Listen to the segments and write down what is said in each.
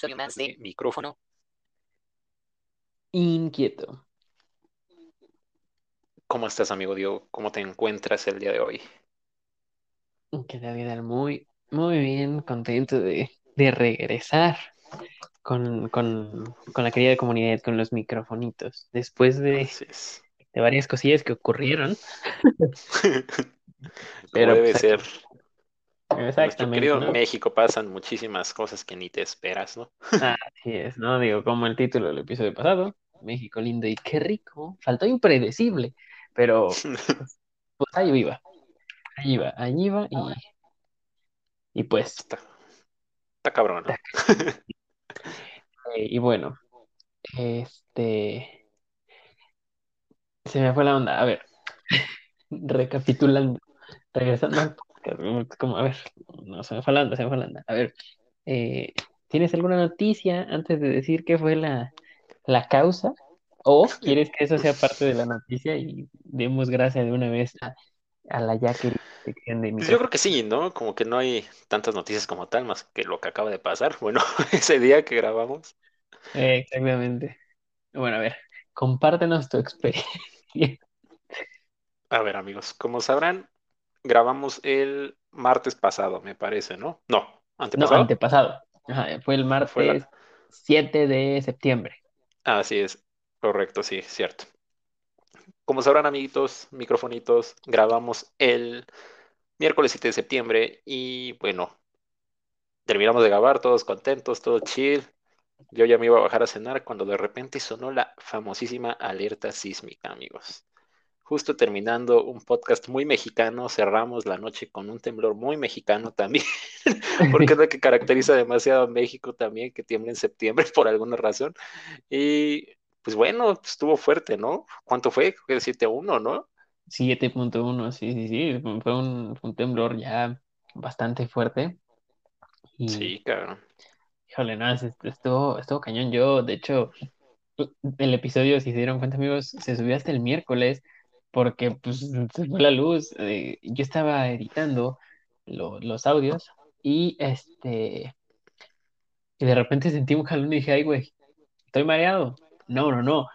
¿Qué más de micrófono. Inquieto. ¿Cómo estás, amigo Diego? ¿Cómo te encuentras el día de hoy? Que la vida muy, muy bien, contento de, de regresar con, con, con la querida comunidad, con los microfonitos. Después de, de varias cosillas que ocurrieron. Pero, debe pues, ser. En nuestro Exactamente, querido ¿no? México pasan muchísimas cosas que ni te esperas, ¿no? Así es, ¿no? Digo, como el título del episodio pasado, México lindo y qué rico. Faltó impredecible, pero pues, pues ahí iba. Ahí iba, ahí iba y, y pues, Está, está cabrón, ¿no? eh, y bueno, este, se me fue la onda. A ver, recapitulando, regresando al como, a ver, no, se me fue la onda, se me fue. A ver, eh, ¿tienes alguna noticia antes de decir qué fue la, la causa? ¿O quieres que eso sea parte de la noticia y demos gracias de una vez a, a la ya sección de Pues yo creo que sí, ¿no? Como que no hay tantas noticias como tal, más que lo que acaba de pasar. Bueno, ese día que grabamos. Exactamente. Bueno, a ver, compártenos tu experiencia. A ver, amigos, como sabrán, grabamos el martes pasado, me parece, ¿no? No, No, antepasado. antepasado. Ajá, fue el ¿O fue la- martes 7 de septiembre. Así es, correcto, sí, cierto. Como sabrán, amiguitos, microfonitos, grabamos el miércoles 7 de septiembre y bueno, terminamos de grabar, todos contentos, todo chill. Yo ya me iba a bajar a cenar cuando de repente sonó la famosísima alerta sísmica, amigos. Justo terminando un podcast muy mexicano, cerramos la noche con un temblor muy mexicano también, porque es lo que caracteriza demasiado a México también, que tiembla en septiembre por alguna razón. Y pues bueno, estuvo fuerte, ¿no? ¿Cuánto fue? Creo que 7-1, ¿no? 7.1, sí, sí, sí, fue un, fue un temblor ya bastante fuerte. Y, Sí, cabrón. híjole, no, es- estuvo, estuvo cañón. Yo, de hecho, el episodio, si se dieron cuenta, amigos, se subió hasta el miércoles porque pues se fue la luz. eh, yo estaba editando lo- los audios y este, y de repente sentí un jalón y dije, ay, güey, estoy mareado. No, no, no.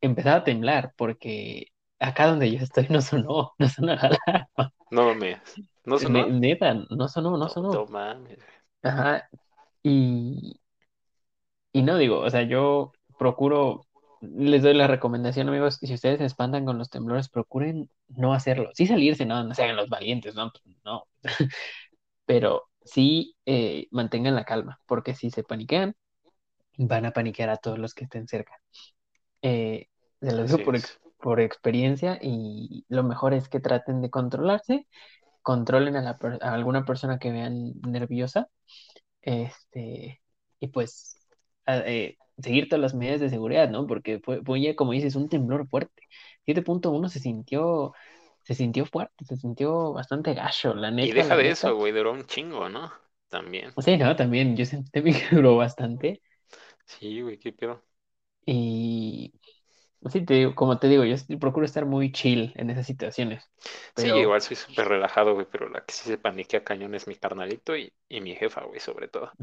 Empezaba a temblar porque acá donde yo estoy no sonó, no sonó la alarma. No mames. ¿No Ne- sonó? Neta, no sonó, no No, sonó. no mames. Ajá. Y, y no digo, o sea, yo procuro, les doy la recomendación, amigos, si ustedes se espantan con los temblores, procuren no hacerlo. Sí salirse, no, no sean los valientes, no, pues, no. Pero sí eh, mantengan la calma, porque si se paniquean, van a paniquear a todos los que estén cerca. Eh, se lo digo por, ex- por experiencia y lo mejor es que traten de controlarse, controlen a, la a alguna persona que vean nerviosa, este, y pues a- eh, seguir todas las medidas de seguridad, ¿no? Porque fue, fue ya, como dices, un temblor fuerte. 7.1 se sintió, se sintió fuerte, se sintió bastante gacho, la Y neta, deja la de neta. eso, güey, duró un chingo, ¿no? También. Sí, no, también yo sentí que duró bastante Sí, güey, qué pedo. y sí, te digo- como te digo, yo procuro estar muy chill en esas situaciones, Sí, igual soy súper relajado, güey, pero la que sí se paniquea cañón es mi carnalito y, y mi jefa, güey, sobre todo.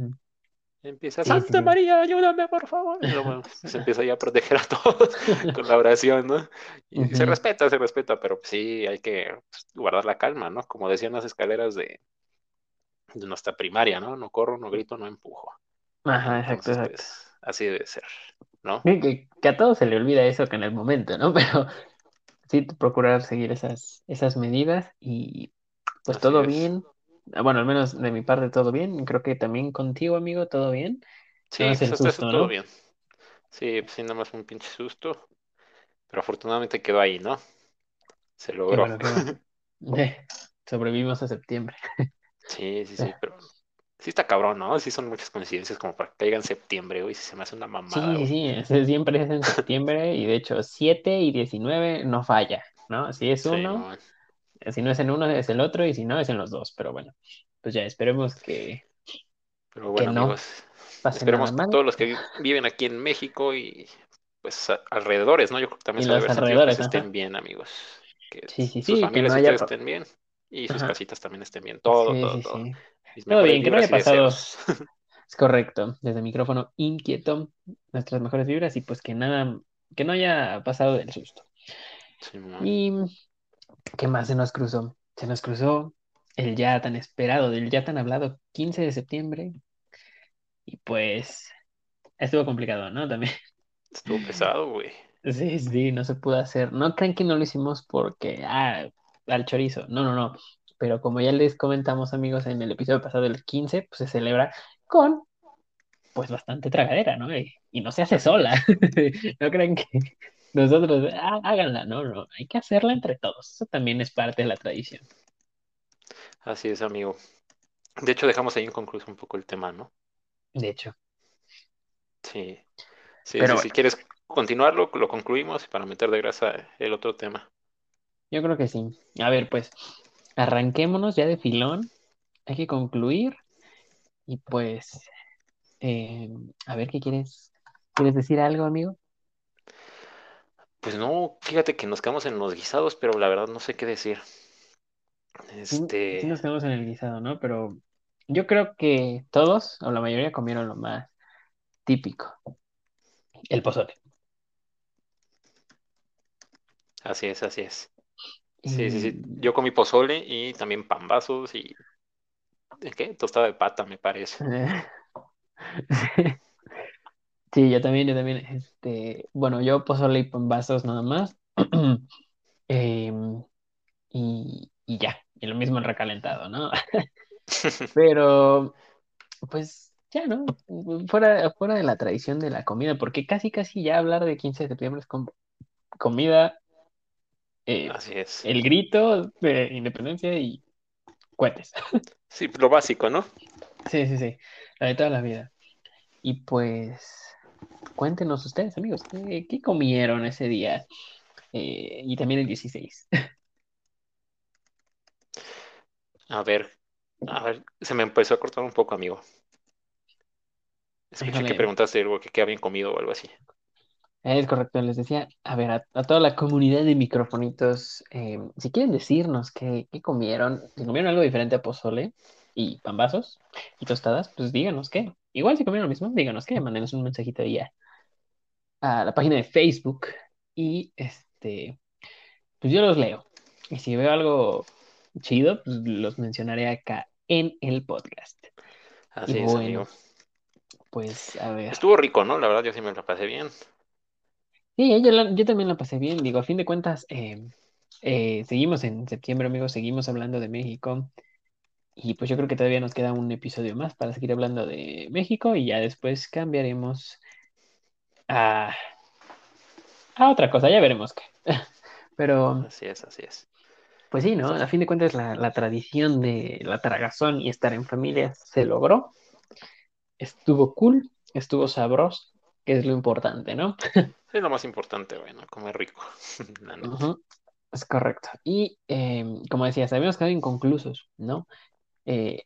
Empieza, sí, Santa sí. María, ayúdame, por favor. Y luego se empieza ya a proteger a todos con la oración, ¿no? Y se respeta, se respeta, pero sí hay que pues, guardar la calma, ¿no? Como decían las escaleras de, de nuestra primaria, ¿no? No corro, no grito, no empujo. Ajá, exacto, Entonces, exacto. pues, así debe ser, ¿no? Que, que- que a todos se le olvida eso que en el momento, ¿no? Pero sí procurar seguir esas, esas medidas y pues Así todo es. bien. Ah, Bueno, al menos de mi parte todo bien. Creo que también contigo, amigo, todo bien. Sí, pues el eso susto, todo ¿no? bien. Sí, pues sí, nada más un pinche susto, pero afortunadamente quedó ahí, ¿no? Se Qué logró. bueno, qué bueno. Eh, sobrevivimos a septiembre. Sí, sí, sí, pero sí está cabrón, ¿no? Sí son muchas coincidencias como para que caiga en septiembre, güey, si se me hace una mamada, Sí, sí, sí, siempre es en septiembre y de hecho 7 y 19 no falla, ¿no? Si es Sí, uno, man. Si no es en uno es el otro y si no es en los dos, pero bueno, pues ya esperemos que, Pero que bueno, no amigos, pase esperemos que todos los que vi- viven aquí en México y pues a- alrededores, ¿no? Yo creo que también se ha de los haber sentido, pues alrededores, ajá. estén bien, amigos. Que Sí, sí, sus sí, que no familias haya... estén bien y sus Ajá. casitas también estén bien. Todo, Sí, todo, sí, todo. sí. Todo bien, que no haya pasado. Es correcto. Desde micrófono inquieto, nuestras mejores vibras y pues que nada, que no haya pasado del susto. Simón. ¿Y qué más se nos cruzó? Se nos cruzó el ya tan esperado, del ya tan hablado 15 de septiembre. Y pues estuvo complicado, ¿no? También. Estuvo pesado, güey. Sí, sí, no se pudo hacer. No crean que no lo hicimos porque, ah, al chorizo. No, no, no. Pero como ya les comentamos, amigos, en el episodio pasado, el 15, pues se celebra con, pues, bastante tragadera, ¿no? Y, y no se hace sola. No crean que nosotros, ah, háganla, no, no. Hay que hacerla entre todos. Eso también es parte de la tradición. Así es, amigo. De hecho, dejamos ahí inconcluso un poco el tema, ¿no? De hecho. Sí. Sí, Pero sí, bueno. si quieres continuarlo, lo concluimos para meter de grasa el otro tema. Yo creo que sí. A ver, pues, arranquémonos ya de filón. Hay que concluir. Y pues, eh, a ver, ¿qué quieres? ¿Quieres decir algo, amigo? Pues no, fíjate que nos quedamos en los guisados, pero la verdad no sé qué decir. Sí, sí Este, nos quedamos en el guisado, ¿no? Pero yo creo que todos, o la mayoría, comieron lo más típico, el pozole. así es, así es. Sí, sí, sí. Yo comí pozole y también pambazos y ¿de ¿qué? Tostada de pata, me parece. sí, yo también, yo también, este, bueno, yo pozole y pambazos nada más. Em, y, y ya, y lo mismo el recalentado, ¿no? Pero, pues, ya, ¿no? Fuera, fuera de la tradición de la comida, porque casi, casi ya hablar de 15 de septiembre es como comida, eh, Así es. el grito de independencia y cohetes. Sí, lo básico, ¿no? Sí, sí, sí, la de toda la vida. Y pues, cuéntenos ustedes, amigos, ¿qué, qué comieron ese día? Eh, y también el 16. A ver, a ver, se me empezó a cortar un poco, amigo. Escuché que preguntaste algo que qué habían comido o algo así. es correcto, les decía, a ver, a, a toda la comunidad de microfonitos, eh, si quieren decirnos qué, qué comieron, si comieron algo diferente a pozole y pambazos y tostadas, pues díganos qué. Igual si comieron lo mismo, díganos qué, mándenos un mensajito ahí a, a la página de Facebook y este, pues yo los leo. Y si veo algo chido, pues los mencionaré acá en el podcast. Así Y es, bueno, amigo. pues a ver. Estuvo rico, ¿no? La verdad, yo sí me la pasé bien. Sí, yo, la- yo también la pasé bien. Digo, a fin de cuentas, eh, eh, seguimos en septiembre, amigos, seguimos hablando de México. Y pues yo creo que todavía nos queda un episodio más para seguir hablando de México y ya después cambiaremos a, a otra cosa, ya veremos qué. Pero, Así es, así es. pues sí, ¿no? A fin de cuentas, la, la tradición de la tragazón y estar en familia se logró. Estuvo cool, estuvo sabroso, que es lo importante, ¿no? Es lo más importante, bueno, comer rico. Es correcto. Y eh, como decías, habíamos quedado inconclusos, ¿no? Eh,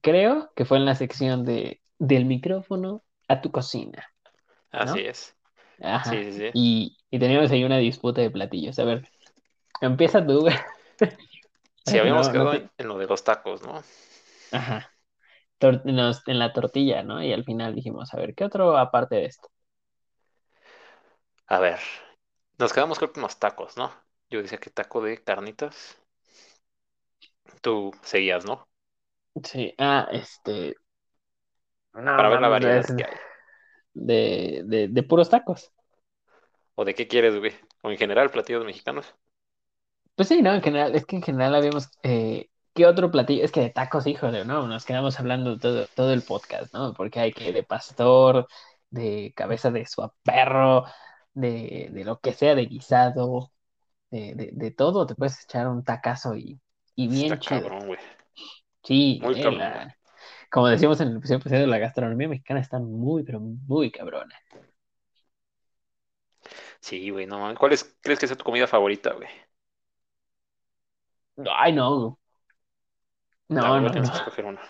creo que fue en la sección de del micrófono a tu cocina, Así es. Ajá. Sí, sí, sí. Y, y teníamos ahí una disputa de platillos. A ver, empieza tú. Sí, habíamos No, no quedado te- en, lo de los tacos, ¿no? Ajá. Tor- nos- en la tortilla, ¿no? Y al final dijimos, a ver, ¿qué otro aparte de esto? A ver, nos quedamos creo que en los tacos, ¿no? Yo decía que taco de carnitas. Tú seguías, ¿no? Sí, ah, este. No, Para ver la variedad es que hay. De, de, de puros tacos. ¿O de qué quieres, güey? ¿O en general platillos mexicanos? Pues sí, ¿no? En general, es que en general habíamos, eh, ¿qué otro platillo? Es que de tacos, híjole, ¿no? Nos quedamos hablando todo, todo el podcast, ¿no? Porque hay que de pastor, de cabeza de suaperro, de, de lo que sea, de guisado, de, de, de todo, te puedes echar un tacazo y, y bien Está chido. cabrón, güey. Sí, Muy eh, cabrón, la- como decíamos en el episodio pasado, la gastronomía mexicana está muy, pero muy cabrona. Sí, güey, no mames. ¿Cuál es, crees que sea tu comida favorita, güey? Ay, no, no, ver, no, tienes no, que escoger una.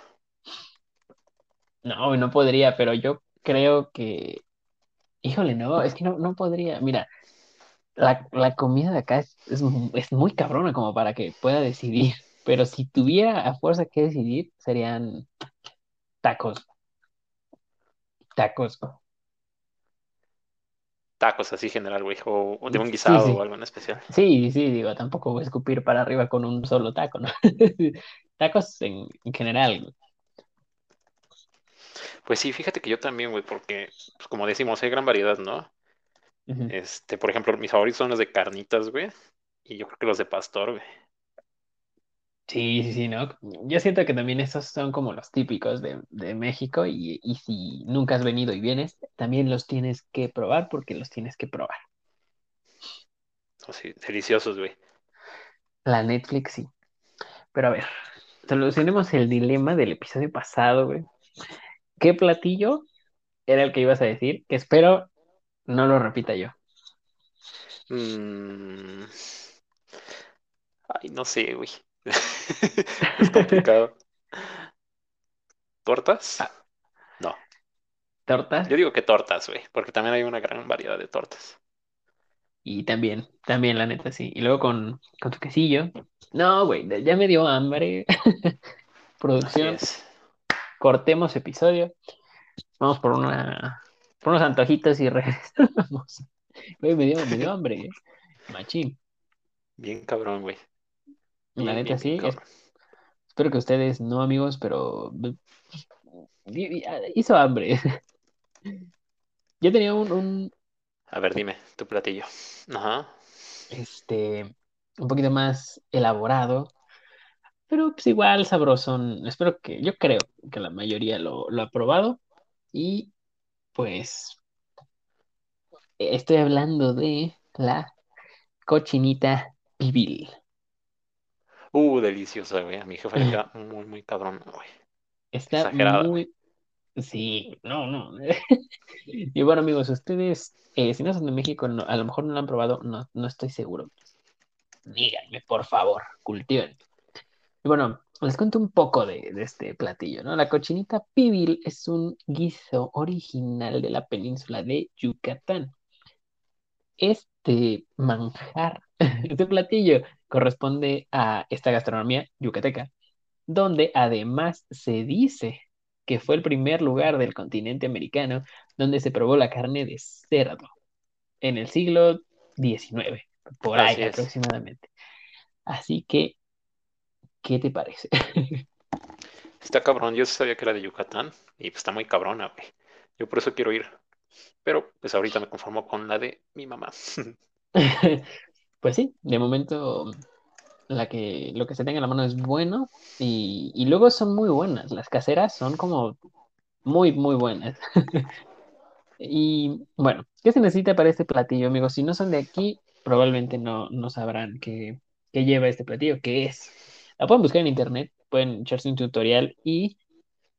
no, no podría, pero yo creo que, híjole, no, es que no, no podría. Mira, la, la comida de acá es, es, es muy cabrona como para que pueda decidir. Pero si tuviera a fuerza que decidir, serían tacos. Tacos. Tacos así general, güey. O, o de un Sí, guisado o algo en especial. Sí, sí, digo, tampoco voy a escupir para arriba con un solo taco, ¿no? Tacos en, en general. Pues sí, fíjate que yo también, güey, porque, pues, como decimos, hay gran variedad, ¿no? Este, por ejemplo, mis favoritos son los de carnitas, güey. Y yo creo que los de pastor, güey. Sí, sí, sí, ¿no? Yo siento que también esos son como los típicos de, de México y, y si nunca has venido y vienes, también los tienes que probar porque los tienes que probar. Así, deliciosos, güey. La Netflix sí. Pero a ver, solucionemos el dilema del episodio pasado, güey. ¿Qué platillo era el que ibas a decir? Que espero no lo repita yo. Mm, Ay, no sé, güey. Es complicado. ¿Tortas? Ah, No. tortas Yo digo que tortas, güey, porque también hay una gran variedad de tortas. y también, también la neta sí. Y luego con, con tu quesillo. No, güey, ya me dio hambre. Así Producción, es. cortemos episodio. Vamos por una, por unos antojitos y regresamos. Güey, me dio, me dio hambre, ¿eh? Machín. Bien cabrón, güey. La neta sí. es- espero que ustedes no, amigos, pero y- y- hizo hambre. Yo tenía un, un, A ver, dime, tu platillo. Ajá. este, un poquito más elaborado, pero pues igual sabrosón. Espero que, yo creo que la mayoría lo, lo ha probado. Y pues estoy hablando de la cochinita pibil. Uh, deliciosa, güey. A mi jefa le queda muy, muy cabrón, güey. Está Exagerada, muy... Sí, no, no. Y bueno, amigos, ustedes, eh, si no son de México, no- a lo mejor no lo han probado, no, no estoy seguro. Díganme, por favor, cultiven. Y bueno, les cuento un poco de, de este platillo, ¿no? La cochinita pibil es un guiso original de la península de Yucatán. Este manjar, este platillo, corresponde a esta gastronomía yucateca, donde además se dice que fue el primer lugar del continente americano donde se probó la carne de cerdo en el siglo XIX, por ahí es. aproximadamente. Así que, ¿qué te parece? Está cabrón. Yo sabía que era de Yucatán y pues está muy cabrona, güey. Yo por eso quiero ir. Pero pues ahorita me conformo con la de mi mamá. Pues sí, de momento la que, lo que se tenga en la mano es bueno y, y luego son muy buenas. Las caseras son como muy, muy buenas. Y bueno, ¿qué se necesita para este platillo, amigos? Si no son de aquí, probablemente no, no sabrán qué, qué lleva este platillo, qué es. La pueden buscar en internet, pueden echarse un tutorial y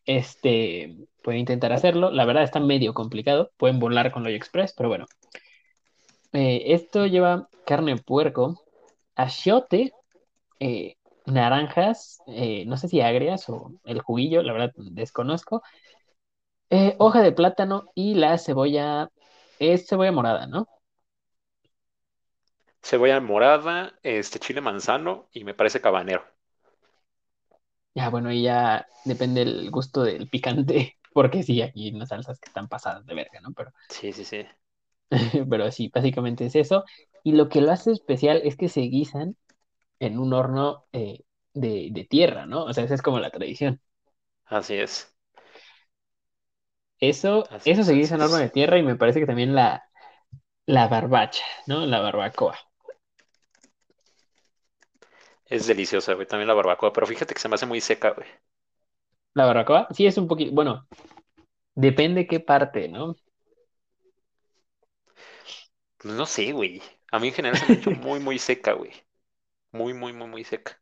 este, pueden intentar hacerlo. La verdad está medio complicado, pueden volar con Loyo Express, pero bueno. Eh, esto lleva carne de puerco, achiote, eh, naranjas, eh, no sé si agrias o el juguillo, la verdad desconozco, hoja de plátano y la cebolla, es cebolla morada, ¿no? Cebolla morada, este chile manzano y me parece cabanero. Ya, bueno, y ya depende el gusto del picante, porque sí, aquí hay unas salsas que están pasadas de verga, ¿no? Pero, Sí, sí, sí. pero sí, básicamente es eso. Y lo que lo hace especial es que se guisan en un horno eh, de, de tierra, ¿no? O sea, esa es como la tradición. Así es. Eso, Así eso es, se guisa en horno de tierra y me parece que también la, la barbacha, ¿no? La barbacoa. Es deliciosa, güey. También la barbacoa. Pero fíjate que se me hace muy seca, güey. La barbacoa, sí es un poquito, bueno, depende qué parte, ¿no? Pues no sé, güey. A mí en general se me ha hecho muy, muy seca, güey. Muy, muy, muy, muy seca.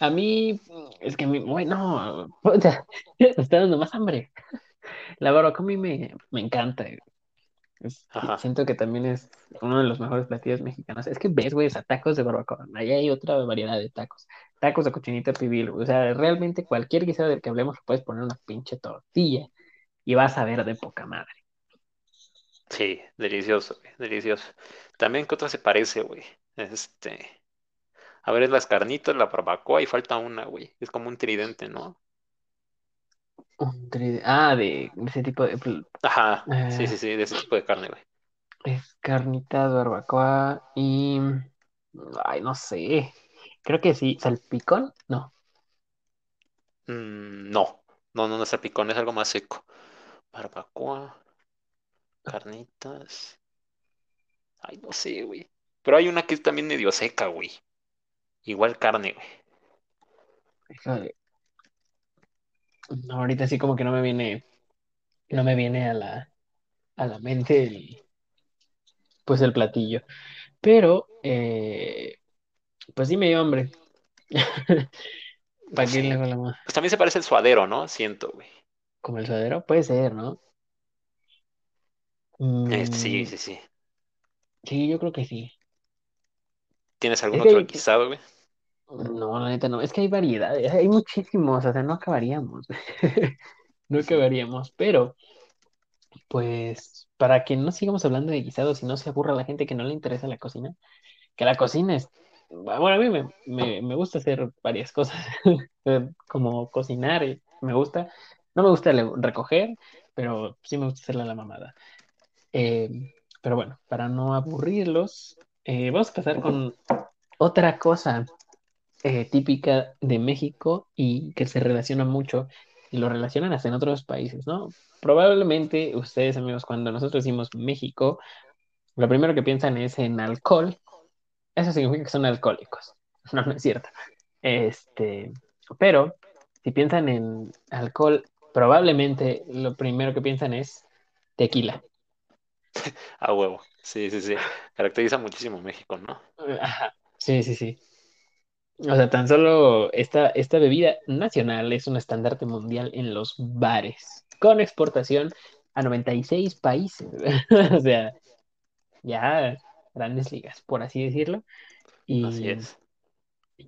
A mí, es que, bueno, me está dando más hambre. La barbacoa a mí me, me encanta. Es- siento que también es uno de los mejores platillos mexicanos. Es que ves, güey, o sea, tacos de barbacoa. Ahí hay otra variedad de tacos. Tacos de cochinita pibil. güey. O sea, realmente cualquier guisado del que hablemos le puedes poner una pinche tortilla y vas a ver de poca madre. Sí, delicioso, güey. Delicioso. También, ¿qué otra se parece, güey? Este. A ver, es las carnitas, la barbacoa y falta una, güey. Es como un tridente, ¿no? Un Ah, de ese tipo de... Ajá, sí, eh, sí, sí, de ese tipo de carne, güey. es carnitas, barbacoa y... Ay, no sé. Creo que sí. ¿Salpicón? No. Mm, no, no, no, no es salpicón, es algo más seco. Barbacoa, carnitas. Ay, no sé, güey. Pero hay una que es también medio seca, güey. Igual carne, güey. No, ahorita sí como que no me viene... No me viene a la, a la mente el, pues el platillo. Pero, eh, pues sí me dio hambre. No ¿Para qué le hago la? Pues también se parece el suadero, ¿no? Siento, güey. ¿Como el suadero? Puede ser, ¿no? Este, sí, sí, sí. sí, yo creo que sí. ¿Tienes algún Es que otro guisado, güey? No, la neta no. Es que hay variedades, hay muchísimos, o sea, no acabaríamos. No acabaríamos, pero pues para que no sigamos hablando de guisados y no se aburra la gente que no le interesa la cocina, que la cocina es, bueno, a mí me, me, me gusta hacer varias cosas, eh, como cocinar, eh, me gusta, no me gusta recoger, pero sí me gusta hacerle a la mamada. Eh, pero bueno, para no aburrirlos, eh, vamos a pasar con otra cosa eh, típica de México y que se relaciona mucho y lo relacionan hasta en otros países, ¿no? Probablemente ustedes, amigos, cuando nosotros decimos México, lo primero que piensan es en alcohol. Eso significa que son alcohólicos. No, no es cierto. Este, pero si piensan en alcohol, probablemente lo primero que piensan es tequila. A huevo. Sí, sí, sí. Caracteriza muchísimo México, ¿no? Ajá. Sí, sí, sí. O sea, tan solo esta, esta bebida nacional es un estandarte mundial en los bares, con exportación a 96 países. O sea, ya grandes ligas, por así decirlo. Así Y es.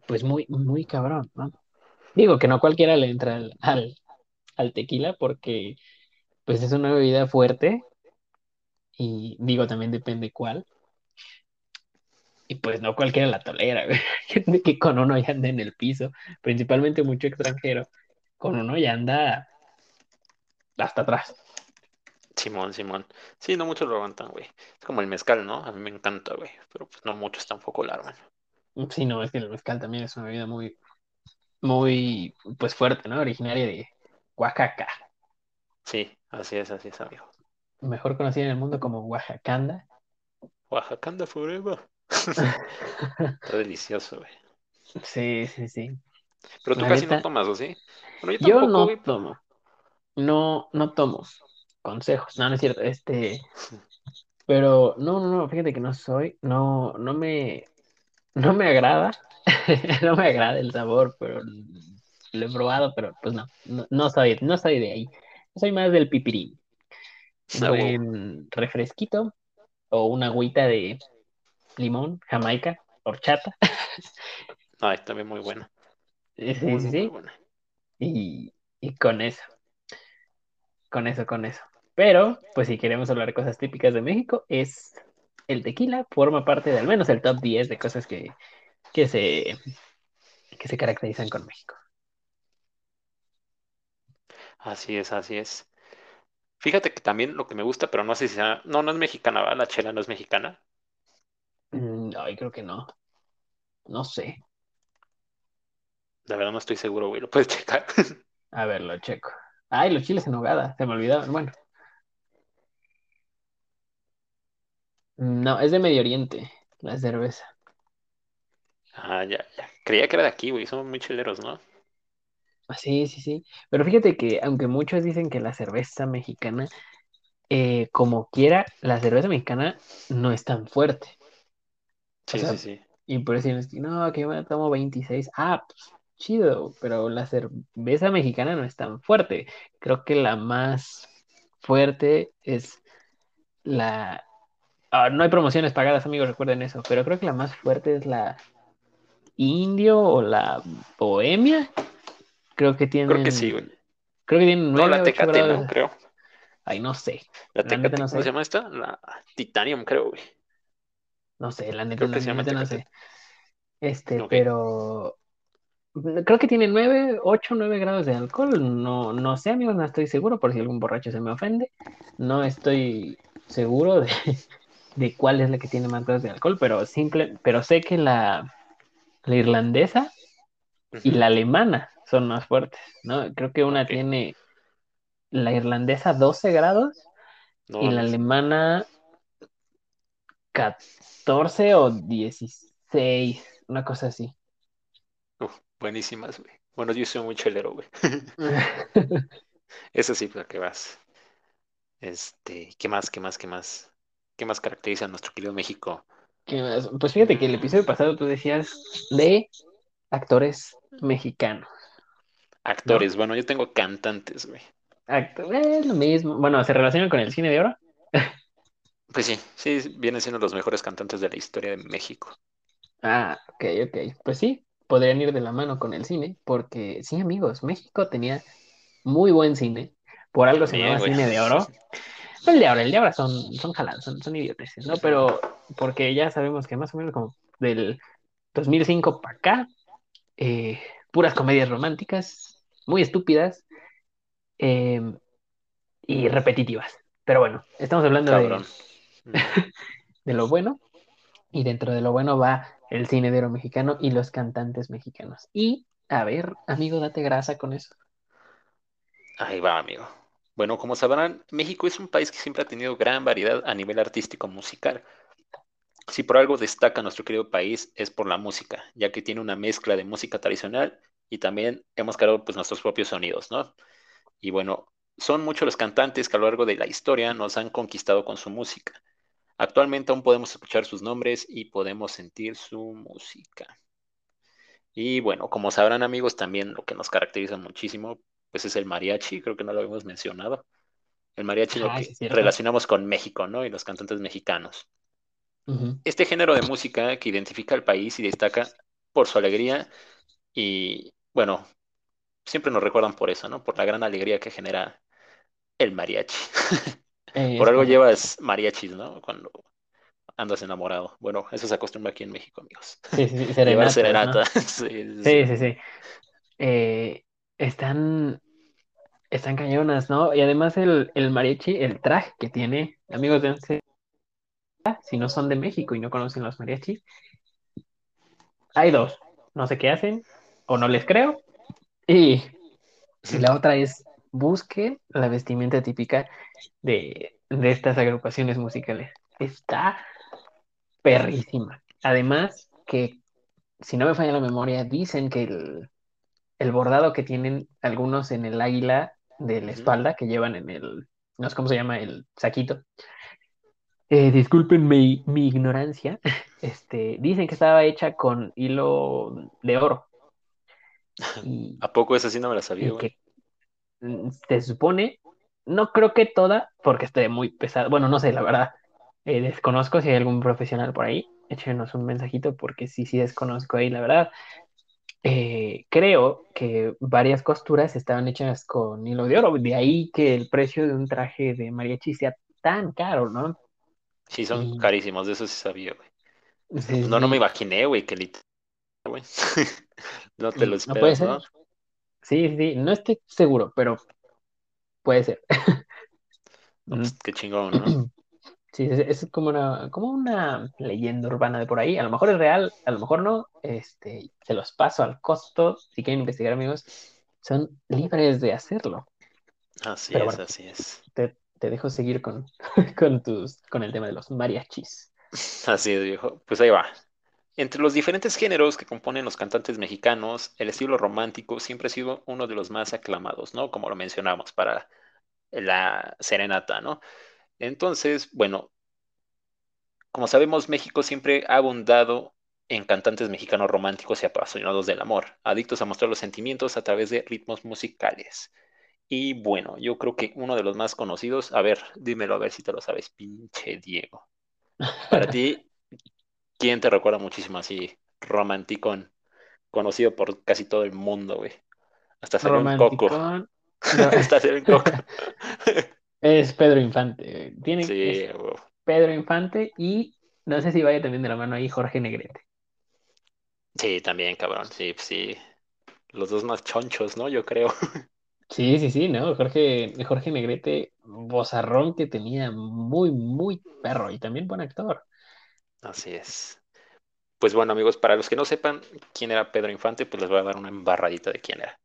pues muy, muy cabrón, ¿no? Digo que no cualquiera le entra al, al, al tequila porque pues es una bebida fuerte y digo también depende cuál. Y pues no cualquiera la tolera, güey. Gente que con uno ya anda en el piso, principalmente mucho extranjero, con uno ya anda hasta atrás. Simón, Simón. Sí, no muchos lo aguantan, güey. Es como el mezcal, ¿no? A mí me encanta, güey. Pero pues no muchos tampoco la arman. Sí, no, es que el mezcal también es una bebida muy, muy, pues fuerte, ¿no? Originaria de Oaxaca, Sí, así es, así es, amigo. mejor conocida en el mundo como Oaxacanda. Oaxacanda forever. Está delicioso, güey. Sí, sí, sí. Pero tú La casi no neta, tomas, ¿o sí? Bueno, yo no güey. tomo, no, no tomo consejos, no, no es cierto, este, pero no, no, no, fíjate que no soy, no, no me, no me agrada, no me agrada el sabor, pero lo he probado, pero pues no, no, no soy, no soy de ahí. Soy más del pipirín. Un refresquito o una agüita de limón, jamaica, horchata. Ay, también muy buena. Sí, Muy, sí, muy, sí. buena. Y, y con eso, con eso, con eso. Pero, pues si queremos hablar de cosas típicas de México, es el tequila, forma parte de al menos el top 10 de cosas que, que se, que se caracterizan con México. Así es, así es. Fíjate que también lo que me gusta, pero no sé si sea. No, no es mexicana, ¿verdad? La chela no es mexicana. Ay, creo que no. No sé. La verdad no estoy seguro, güey. Lo puedes checar. A ver, lo checo. Ay, los chiles en nogada, se me olvidaban. Bueno, no, es de Medio Oriente, la cerveza. Ah, ya, ya. Creía que era de aquí, güey. Son muy chileros, ¿no? Ah, Sí, sí, sí. Pero fíjate que aunque muchos dicen que la cerveza mexicana, eh, como quiera, la cerveza mexicana no es tan fuerte. Sí, sí, sea, sí. y por decir, no, que me tomo 26. Ah, pues, chido, pero la cerveza mexicana no es tan fuerte. Creo que la más fuerte es la... ah, no hay promociones pagadas, amigos, recuerden eso, pero creo que la más fuerte es la Indio o la Bohemia. Creo que Creo que sí, tienen, güey. creo que tienen No, 9 la 8 Tecate, ¿no? Creo. Ay, no sé. La La Tecate, no ¿cómo se sé. llama esta? La Titanium, creo, güey. No sé, la neta, la neta no sé. Este, pero creo que tiene 9, 8, 9 grados de alcohol. No, no sé, amigos, no estoy seguro por si algún borracho se me ofende. No estoy seguro de, de cuál es la que tiene más grados de alcohol, pero simple, pero sé que la, la irlandesa y la alemana son más fuertes, ¿no? Creo que una tiene la irlandesa 12 grados No y la alemana 14 o 16, una cosa así. Uf, buenísimas, güey. Bueno, yo soy muy chelero, güey. Eso sí, para que vas. Este, ¿qué más, qué más, qué más? ¿Qué más caracteriza a nuestro querido México? ¿Qué más? Pues fíjate que el episodio pasado tú decías de actores mexicanos, ¿no? actores. Bueno, yo tengo cantantes, güey. Acto- es lo mismo. Bueno, se relacionan con el cine de oro. Pues sí, sí, vienen siendo los mejores cantantes de la historia de México. Ah, ok, ok. Pues sí, podrían ir de la mano con el cine, porque sí, amigos, México tenía muy buen cine. Por algo se güey. cine de oro. No el de ahora, el de ahora son, son jalados, son, son idioteces, ¿no? Pero porque ya sabemos que más o menos como del 2005 para acá, eh, puras comedias románticas, muy estúpidas eh, y repetitivas. Pero bueno, estamos hablando Cabrón. de. de lo bueno y dentro de lo bueno va el cine de oro mexicano y los cantantes mexicanos. Y, a ver, amigo, date grasa con eso. Ahí va, amigo. Bueno, como sabrán, México es un país que siempre ha tenido gran variedad a nivel artístico musical. Si por algo destaca nuestro querido país es por la música, ya que tiene una mezcla de música tradicional y también hemos creado pues nuestros propios sonidos, ¿no? Y bueno, son muchos los cantantes que a lo largo de la historia nos han conquistado con su música. Actualmente aún podemos escuchar sus nombres y podemos sentir su música. Y bueno, como sabrán amigos, también lo que nos caracteriza muchísimo pues es el mariachi, creo que no lo habíamos mencionado. El mariachi lo Ah, sí, que relacionamos con México, ¿no? Y los cantantes mexicanos. Este género de música que identifica al país y destaca por su alegría y, bueno, siempre nos recuerdan por eso, ¿no? Por la gran alegría que genera el mariachi. Eh, Por algo llevas mariachis, ¿no? Cuando andas enamorado. Bueno, eso se acostumbra aquí en México, amigos. Sí, sí, sí, serenata. Sí, sí, sí. Sí, sí, sí. Eh, están, están cañonas, ¿no? Y además el, el mariachi, el traje que tiene, amigos, dense, si no son de México y no conocen los mariachis, hay dos. No sé qué hacen, o no les creo. Y, y la otra es, busquen la vestimenta típica de, de estas agrupaciones musicales. Está perrísima. Además, que si no me falla la memoria, dicen que el, el bordado que tienen algunos en el águila de la espalda, que llevan en el, no sé cómo se llama, el saquito. Eh, disculpen mi, mi ignorancia. Este, dicen que estaba hecha con hilo de oro y, ¿A poco esa sí no me la sabía, y güey? que se supone, no creo que toda, porque esté muy pesada. Bueno, no sé, la verdad. Eh, desconozco si hay algún profesional por ahí. Échenos un mensajito porque sí, sí desconozco ahí, la verdad. Eh, creo que varias costuras estaban hechas con hilo de oro, de ahí que el precio de un traje de mariachi sea tan caro, ¿no? Sí, son Y carísimos, de eso sí sabía, güey. No, sí, no, me imaginé, güey, que. No te lo sí, no puede esperas, ser. ¿no? Sí, sí, no estoy seguro, pero puede ser. No, Mm, pues qué chingón, ¿no? Sí, es, es como una, como una leyenda urbana de por ahí. A lo mejor es real, a lo mejor no. Este, se los paso al costo. Si quieren investigar, amigos, son libres de hacerlo. Así Pero es, bueno, así es. te, te dejo seguir con, con tus, con el tema de los mariachis. Así es, viejo. Pues ahí va. Entre los diferentes géneros que componen los cantantes mexicanos, el estilo romántico siempre ha sido uno de los más aclamados, ¿no? Como lo mencionamos para la serenata, ¿no? Entonces, bueno, como sabemos, México siempre ha abundado en cantantes mexicanos románticos y apasionados del amor, adictos a mostrar los sentimientos a través de ritmos musicales. Y bueno, yo creo que uno de los más conocidos, a ver, dímelo a ver si te lo sabes, pinche Diego. Para ti, ¿quién te recuerda muchísimo así, romanticón, conocido por casi todo el mundo, güey? Hasta salió en Coco. Hasta salió en Coco. es Pedro Infante. Tiene, Sí. Pedro Infante y no sé si vaya también de la mano ahí Jorge Negrete. Sí, también, cabrón. Sí, sí. Los dos más chonchos, ¿no? Yo creo. Sí, sí, sí, ¿no? Jorge, Jorge Negrete, vozarrón que tenía muy, muy perro y también buen actor. Así es. Pues bueno, amigos, para los que no sepan quién era Pedro Infante, pues les voy a dar una embarradita de quién era.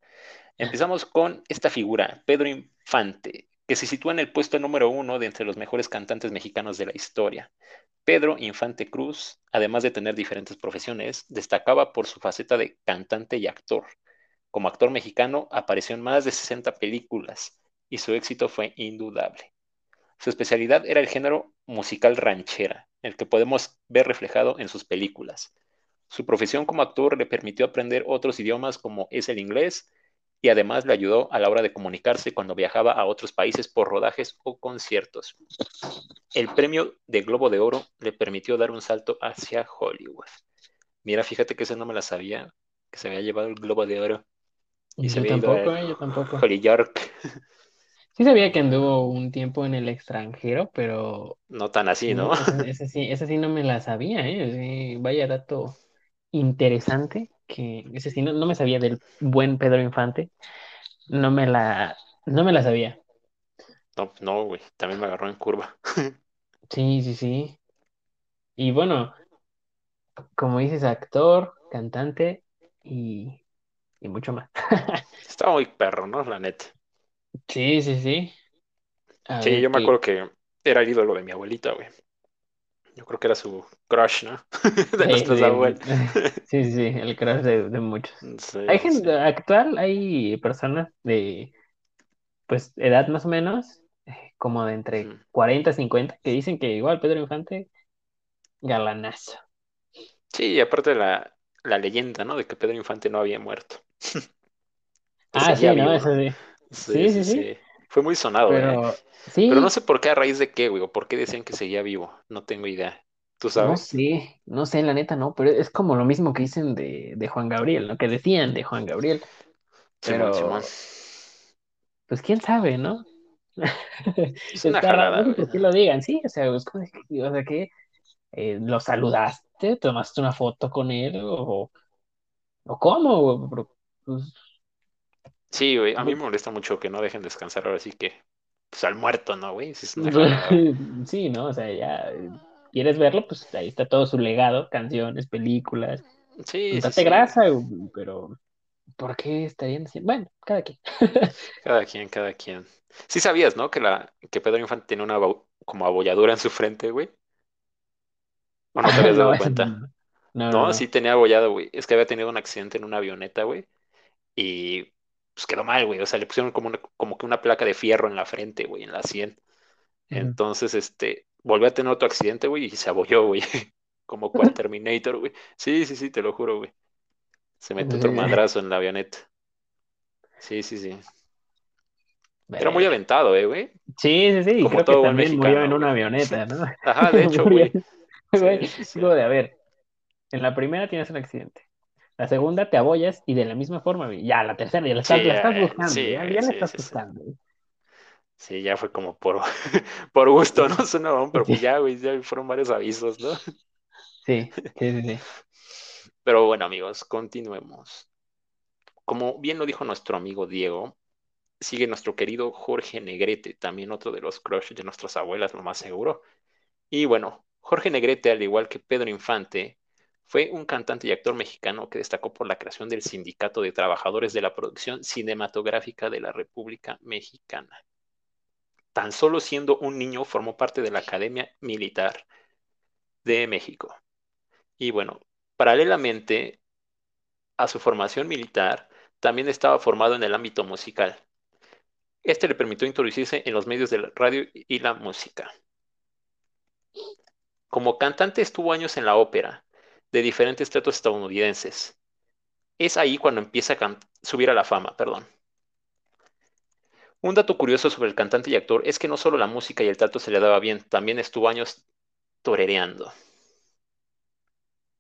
Empezamos con esta figura, Pedro Infante, que se sitúa en el puesto número uno de entre los mejores cantantes mexicanos de la historia. Pedro Infante Cruz, además de tener diferentes profesiones, destacaba por su faceta de cantante y actor. Como actor mexicano apareció en más de 60 películas y su éxito fue indudable. Su especialidad era el género musical ranchera, el que podemos ver reflejado en sus películas. Su profesión como actor le permitió aprender otros idiomas como es el inglés y además le ayudó a la hora de comunicarse cuando viajaba a otros países por rodajes o conciertos. El premio de Globo de Oro le permitió dar un salto hacia Hollywood. Mira, fíjate que ese no me la sabía, que se había llevado el Globo de Oro. Y se yo tampoco, eh, yo tampoco. Holly York. Sí sabía que anduvo un tiempo en el extranjero, pero... No tan así, ¿no? Ese, sí, ese sí no me la sabía, ¿eh? vaya dato interesante, que ese sí no, no, me sabía del buen Pedro Infante. No me la, no me la sabía. No, no, güey, también me agarró en curva. sí, sí, sí. Y bueno, como dices, actor, cantante y, y mucho más. Estaba muy perro, ¿no? La neta. Sí, sí, sí. sí, yo me acuerdo que era el ídolo de mi abuelita, güey. Yo creo que era su crush, ¿no? de sí, nuestros abuelos. Sí, sí, sí, el crush de, de muchos. hay gente actual, hay personas de, pues, edad más o menos, eh, como de entre 40 y 50, que dicen que igual Pedro Infante, galanazo. Sí, y aparte la, la leyenda, ¿no? De que Pedro Infante no había muerto. ah, sí, no, eso sí. Sí, sí, sí, Fue muy sonado, pero, ¿eh? Pero no sé por qué, a raíz de qué, güey, o por qué decían que seguía vivo. No tengo idea. ¿Tú sabes? No sé, no sé, la neta no, pero es como lo mismo que dicen de, de Juan Gabriel, lo que decían de Juan Gabriel. Pero, pues quién sabe, ¿no? Es una jalada, no por qué lo digan, sí, o sea, o sea que eh, lo saludaste, tomaste una foto con él, o, o cómo, pues, Sí, güey, a mí me molesta mucho que no dejen descansar ahora sí que, pues al muerto, ¿no, güey? sí, ¿no? O sea, ya quieres verlo, pues ahí está todo su legado, canciones, películas. Sí, sí, grasa, pero ¿por qué estarían diciendo? Bueno, cada quien. cada quien, cada quien. Sí sabías, ¿no? Que la que Pedro Infante tiene una como abolladura en su frente, güey. ¿O no te habías dado cuenta? No, no, sí tenía abollado, güey. Es que había tenido un accidente en una avioneta, güey. Y pues quedó mal, güey. O sea, le pusieron como, como que una placa de fierro en la frente, güey, en la 100. Entonces, este, volvió a tener otro accidente, güey, y se abolló, güey. como cual Terminator, güey. Sí, sí, sí, te lo juro, güey. Se metió otro madrazo en la avioneta. Sí, sí, sí. Era muy aventado, ¿eh, güey? Sí, sí, sí. Como todo que también murió en una avioneta, ¿no? Ajá, de hecho, güey. Sí, de, a ver, en la primera tienes un accidente. La segunda te abollas y de la misma forma, ya la tercera ya la estás, buscando, ya, la estás buscando. Sí, ya fue como por, por gusto, ¿no? Suena, pero pues ya, güey, ya fueron varios avisos, ¿no? Sí, sí, sí, Pero bueno, amigos, continuemos. Como bien lo dijo nuestro amigo Diego, sigue nuestro querido Jorge Negrete, también otro de los crushes de nuestras abuelas, lo más seguro. Y bueno, Jorge Negrete, al igual que Pedro Infante, fue un cantante y actor mexicano que destacó por la creación del Sindicato de Trabajadores de la Producción Cinematográfica de la República Mexicana. Tan solo siendo un niño formó parte de la Academia Militar de México. Y bueno, paralelamente a su formación militar, también estaba formado en el ámbito musical. Este le permitió introducirse en los medios de la radio y la música. Como cantante estuvo años en la ópera, de diferentes teatros estadounidenses. Es ahí cuando empieza a subir a la fama, perdón. Un dato curioso sobre el cantante y actor es que no solo la música y el teatro se le daba bien, también estuvo años torereando.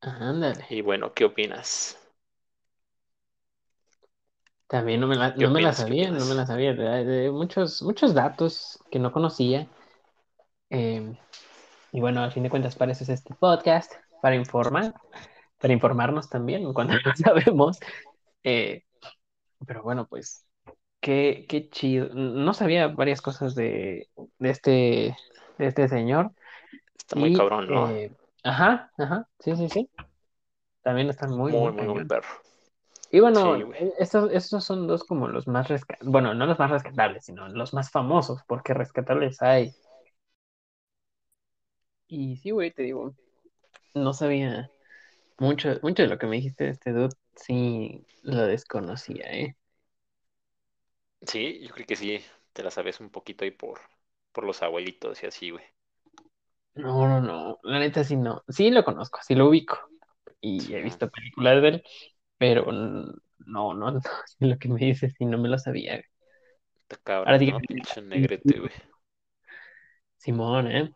Ándale. Y bueno, ¿qué opinas? También no me la, no me la sabía, no me la sabía. De, muchos, muchos datos que no conocía. Eh, y bueno, al fin de cuentas, para eso es este podcast para informar. para informarnos también cuando no sabemos. Eh, pero bueno, pues qué, qué chido. No sabía varias cosas de, de este, de este señor. Está muy Y, cabrón, ¿no? eh, ajá, ajá, sí, sí, sí. También están muy, Muy, muy muy, perro. Y bueno, Sí, eh, estos, estos son dos como los más rescatables, bueno, no los más rescatables, sino los más famosos, porque rescatables hay. Y sí, güey, te digo, no sabía mucho, mucho de lo que me dijiste de este dude, sí lo desconocía, ¿eh? Sí, yo creo que sí, te la sabes un poquito ahí por, por los abuelitos y así, güey. No, no, no, la neta sí no, sí lo conozco, sí lo ubico, y he visto películas de él, pero no, no, no, lo que me dices sí no me lo sabía. güey. Está Ahora cabrón, que Pinche negrete, güey. Simón, ¿eh?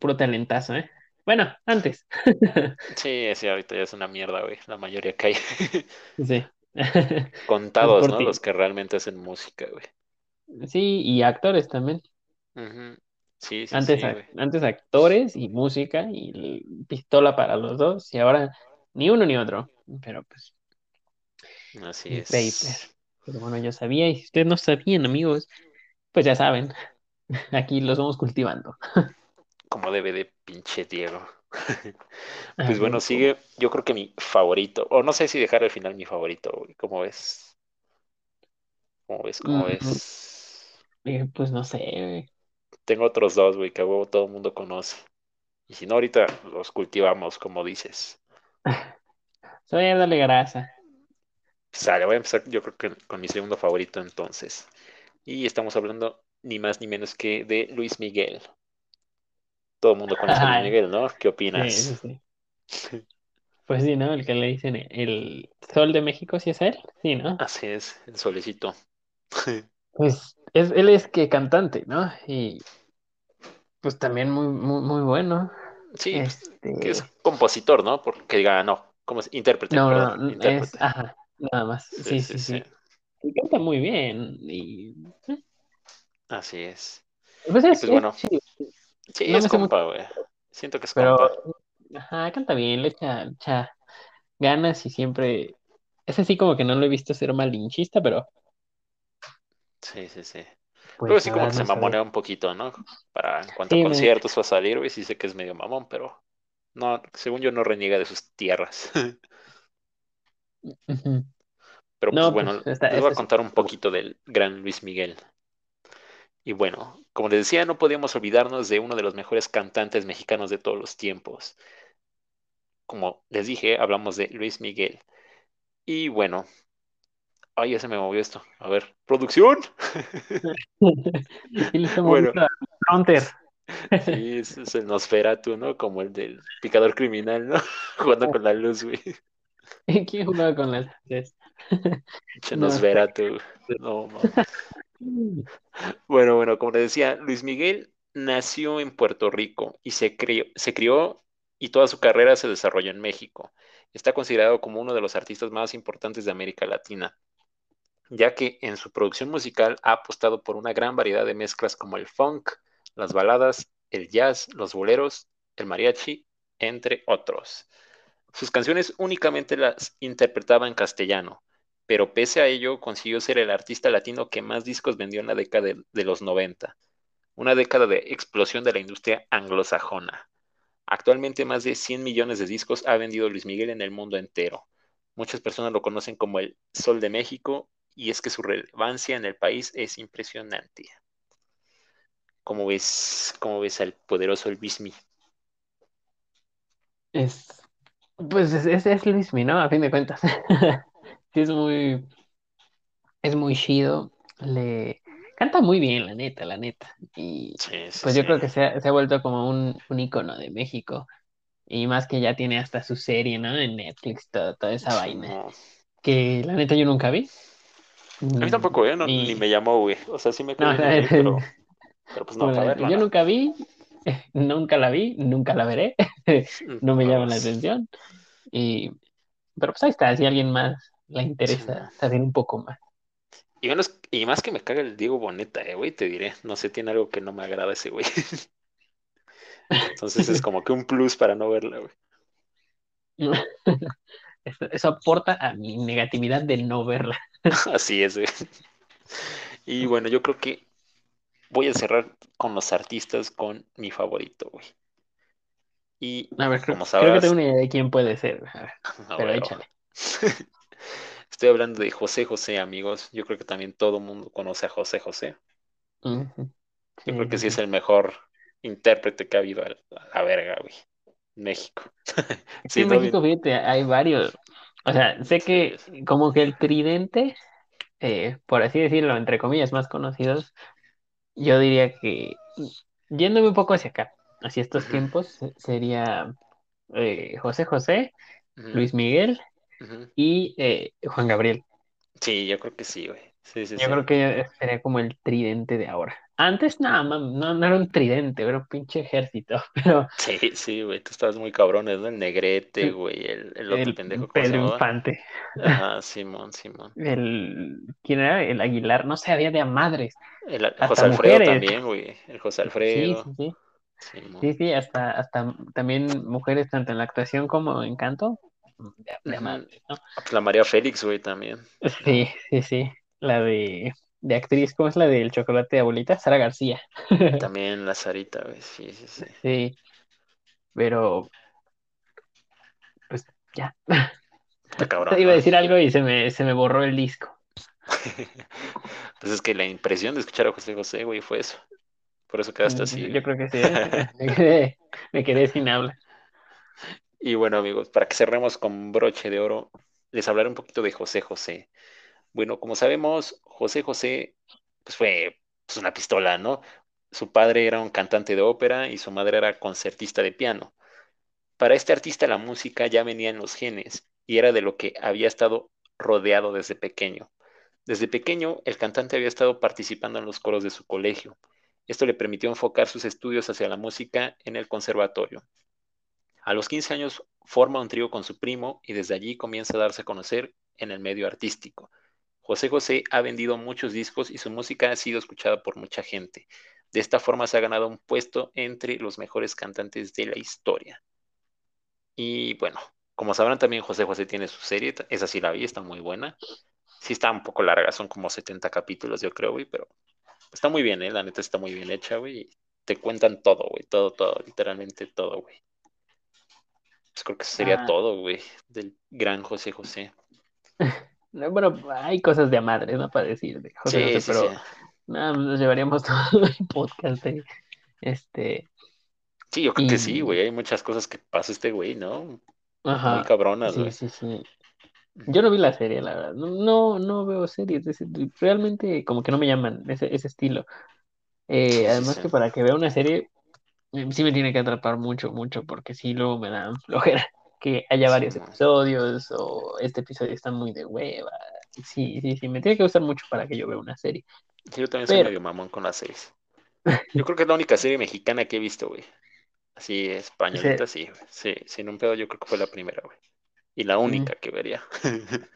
Puro talentazo, ¿eh? Bueno, antes. Sí, sí, ahorita ya es una mierda, güey. La mayoría que hay. Sí. Contados, ¿no? Los que realmente hacen música, güey. Sí, y actores también. Sí, sí, Antes, sí, antes actores y música y pistola para los dos y ahora ni uno ni otro. Pero pues, Así el paper. es. Pero bueno, yo sabía y si ustedes no sabían, amigos, pues ya saben, aquí los vamos cultivando. Como debe de pinche Diego. Pues bueno, sigue, yo creo que mi favorito. O no sé si dejar al final mi favorito, güey. ¿Cómo ves? ¿Cómo ves? ¿Cómo ves? eh, pues no sé, güey. Tengo otros dos, güey, que a huevo todo el mundo conoce. Y si no, ahorita los cultivamos, como dices. Soy darle grasa. Sale, voy a empezar yo creo que con mi segundo favorito entonces. Y estamos hablando ni más ni menos que de Luis Miguel. Todo el mundo conoce a Luis Miguel, ¿no? ¿Qué sí, opinas? sí. Pues sí, ¿no? El que le dicen el Sol de México, ¿sí es él? Sí, ¿no? Así es, el solecito. Pues es, él es que cantante, ¿no? Y pues también muy, muy, muy bueno. Sí, pues que es Este, compositor, ¿no? Porque diga, no, como es? Intérprete, no, perdón, no, es, ajá, nada más. Sí, Sí, sí. Y canta muy bien. Y eh, Así es. pues Y es, pues es bueno, chido. Sí, No es compa, güey. Siento que es pero compa. ajá, canta bien, le echa, echa ganas y siempre. Es así como que no lo he visto ser malinchista, pero Sí, sí, sí. Pues sí la como que se mamonea un poquito, ¿no? Para en cuanto a Sí, me. conciertos va a salir, güey, sí sé que es medio mamón, pero no, según yo no reniega de sus tierras. Pero pues No, pues bueno, está, les voy a contar un poquito del gran Luis Miguel. Y bueno, como les decía, no podíamos olvidarnos de uno de los mejores cantantes mexicanos de todos los tiempos. Como les dije, hablamos de Luis Miguel. Y bueno, ay, ya se me movió esto. A ver, producción. Y Bueno, Counter. sí, es, el Nosferatu, ¿no? Como el del picador criminal, ¿no? Jugando con la luz, güey. ¿Quién jugaba con las No sé. Nosferatu. No mames. Bueno, bueno, como les decía, Luis Miguel nació en Puerto Rico y se crió, se crió y toda su carrera se desarrolló en México. Está considerado como uno de los artistas más importantes de América Latina, ya que en su producción musical ha apostado por una gran variedad de mezclas como el funk, las baladas, el jazz, los boleros, el mariachi, entre otros. Sus canciones únicamente las interpretaba en castellano, pero pese a ello consiguió ser el artista latino que más discos vendió en la década de, los 90, una década de explosión de la industria anglosajona. Actualmente más de 100 millones de discos ha vendido Luis Miguel en el mundo entero. Muchas personas lo conocen como el Sol de México y es que su relevancia en el país es impresionante. ¿Cómo ves, cómo ves al poderoso Luismi? Es, pues es, es, es Luismi, ¿no? A fin de cuentas. Sí, es muy, es muy chido. Le canta muy bien, la neta, la neta. Y Sí, sí, pues yo sí. creo que se ha, se ha vuelto como un, un icono de México. Y más que ya tiene hasta su serie, ¿no? En Netflix, todo- toda esa vaina. no. Que la neta yo nunca vi. A mí Mm, tampoco, ¿eh? No, ni Y me llamó, güey. O sea, sí me no, el güey, pero, pero pues no, para bueno, verlo, yo no. nunca vi, nunca la vi, nunca la veré. No me llama la atención. Y, pero pues ahí está, si alguien más Sí, interesa no. saber un poco más. Y, menos, y más que me caga el Diego Boneta, eh, güey, te diré. No sé, tiene algo que no me agrada ese güey. Entonces es como que un plus para no verla, güey. Eso, eso aporta a mi negatividad de no verla. Así es, güey. Y bueno, yo creo que voy a cerrar con los artistas con mi favorito, güey. Y A ver, creo, que tengo una idea de quién puede ser. A ver, pero huevo. échale. Estoy hablando de José José, amigos. Yo creo que también todo el mundo conoce a José José. Yo creo que sí, es el mejor intérprete que ha habido a la verga, güey. México. Sí, en México, bien. fíjate, hay varios. O sea, sé que como que el tridente, eh, por así decirlo, entre comillas, más conocidos, yo diría que, yéndome un poco hacia acá, hacia estos tiempos, se- sería eh, José José, Luis Miguel y eh, Juan Gabriel. Sí, yo creo que sí, güey. Sí, sí, Yo sí. creo que sería como el tridente de ahora. Antes nada, no, no era un tridente, era un pinche ejército, pero Sí, sí, güey. Tú estabas muy cabrones, ¿no? El Negrete, güey. El, el otro el pendejo, ¿cómo se Pedro? Infante, Ajá, Simón, Simón. el, ¿quién era? El Aguilar, no sé, había de a madres, El hasta José Alfredo mujeres. también, güey. El José Sí, Alfredo. sí, sí, sí, Simón. sí, hasta, hasta también mujeres tanto en la actuación como en canto, Ah, pues la María Félix, güey, también. Sí, sí, sí, la de, de actriz, ¿cómo es la del chocolate de abuelita? Sara García. También la Sarita, güey. Sí, sí, sí. Sí, pero pues ya. Está Te cabrón, iba a decir algo y se me, se me borró el disco. Pues es que la impresión de escuchar a José José, güey, fue eso. Por eso quedaste así, Yo creo que sí, ¿eh? Me quedé, me quedé sin habla. Y bueno, amigos, para que cerremos con broche de oro, les hablaré un poquito de José José. Bueno, como sabemos, José José pues fue pues, una pistola, ¿no? Su padre era un cantante de ópera y su madre era concertista de piano. Para este artista la música ya venía en los genes y era de lo que había estado rodeado desde pequeño. Desde pequeño, el cantante había estado participando en los coros de su colegio. Esto le permitió enfocar sus estudios hacia la música en el conservatorio. A los 15 años forma un trío con su primo y desde allí comienza a darse a conocer en el medio artístico. José José ha vendido muchos discos y su música ha sido escuchada por mucha gente. De esta forma se ha ganado un puesto entre los mejores cantantes de la historia. Y bueno, como sabrán también José José tiene su serie, esa sí la vi, está muy buena. Sí está un poco larga, son como 70 capítulos yo creo, güey, pero está muy bien, ¿eh? La neta está muy bien hecha, güey. Te cuentan todo, güey, todo, todo, literalmente todo, güey. Pues creo que eso sería Ah, todo, güey, del gran José José. no, bueno, hay cosas de madre, ¿no? Para decir de José Sí, José, sí, sí. pero nada, nos llevaríamos todo el podcast de este. Sí, yo creo que sí, güey. Hay muchas cosas que pasa este güey, ¿no? Muy ajá, cabronas, sí, güey. sí, sí. Yo Ujú. no vi la serie, la verdad. No, no, no veo series. Realmente como que no me llaman ese, ese estilo. Eh, Sí, sí, además sí. que para que vea una serie, eh, sí me tiene que atrapar mucho, mucho, porque sí luego me da flojera que haya Sí, varios episodios o este episodio está muy de hueva. Sí, sí, sí, me tiene que gustar mucho para que yo vea una serie. Sí, yo también soy Pero, medio mamón con las series. Yo creo que es la única serie mexicana que he visto, güey. Así, españolita, sí, güey. Sí, sin un pedo, yo creo que fue la primera, güey. Y la mm, única que vería.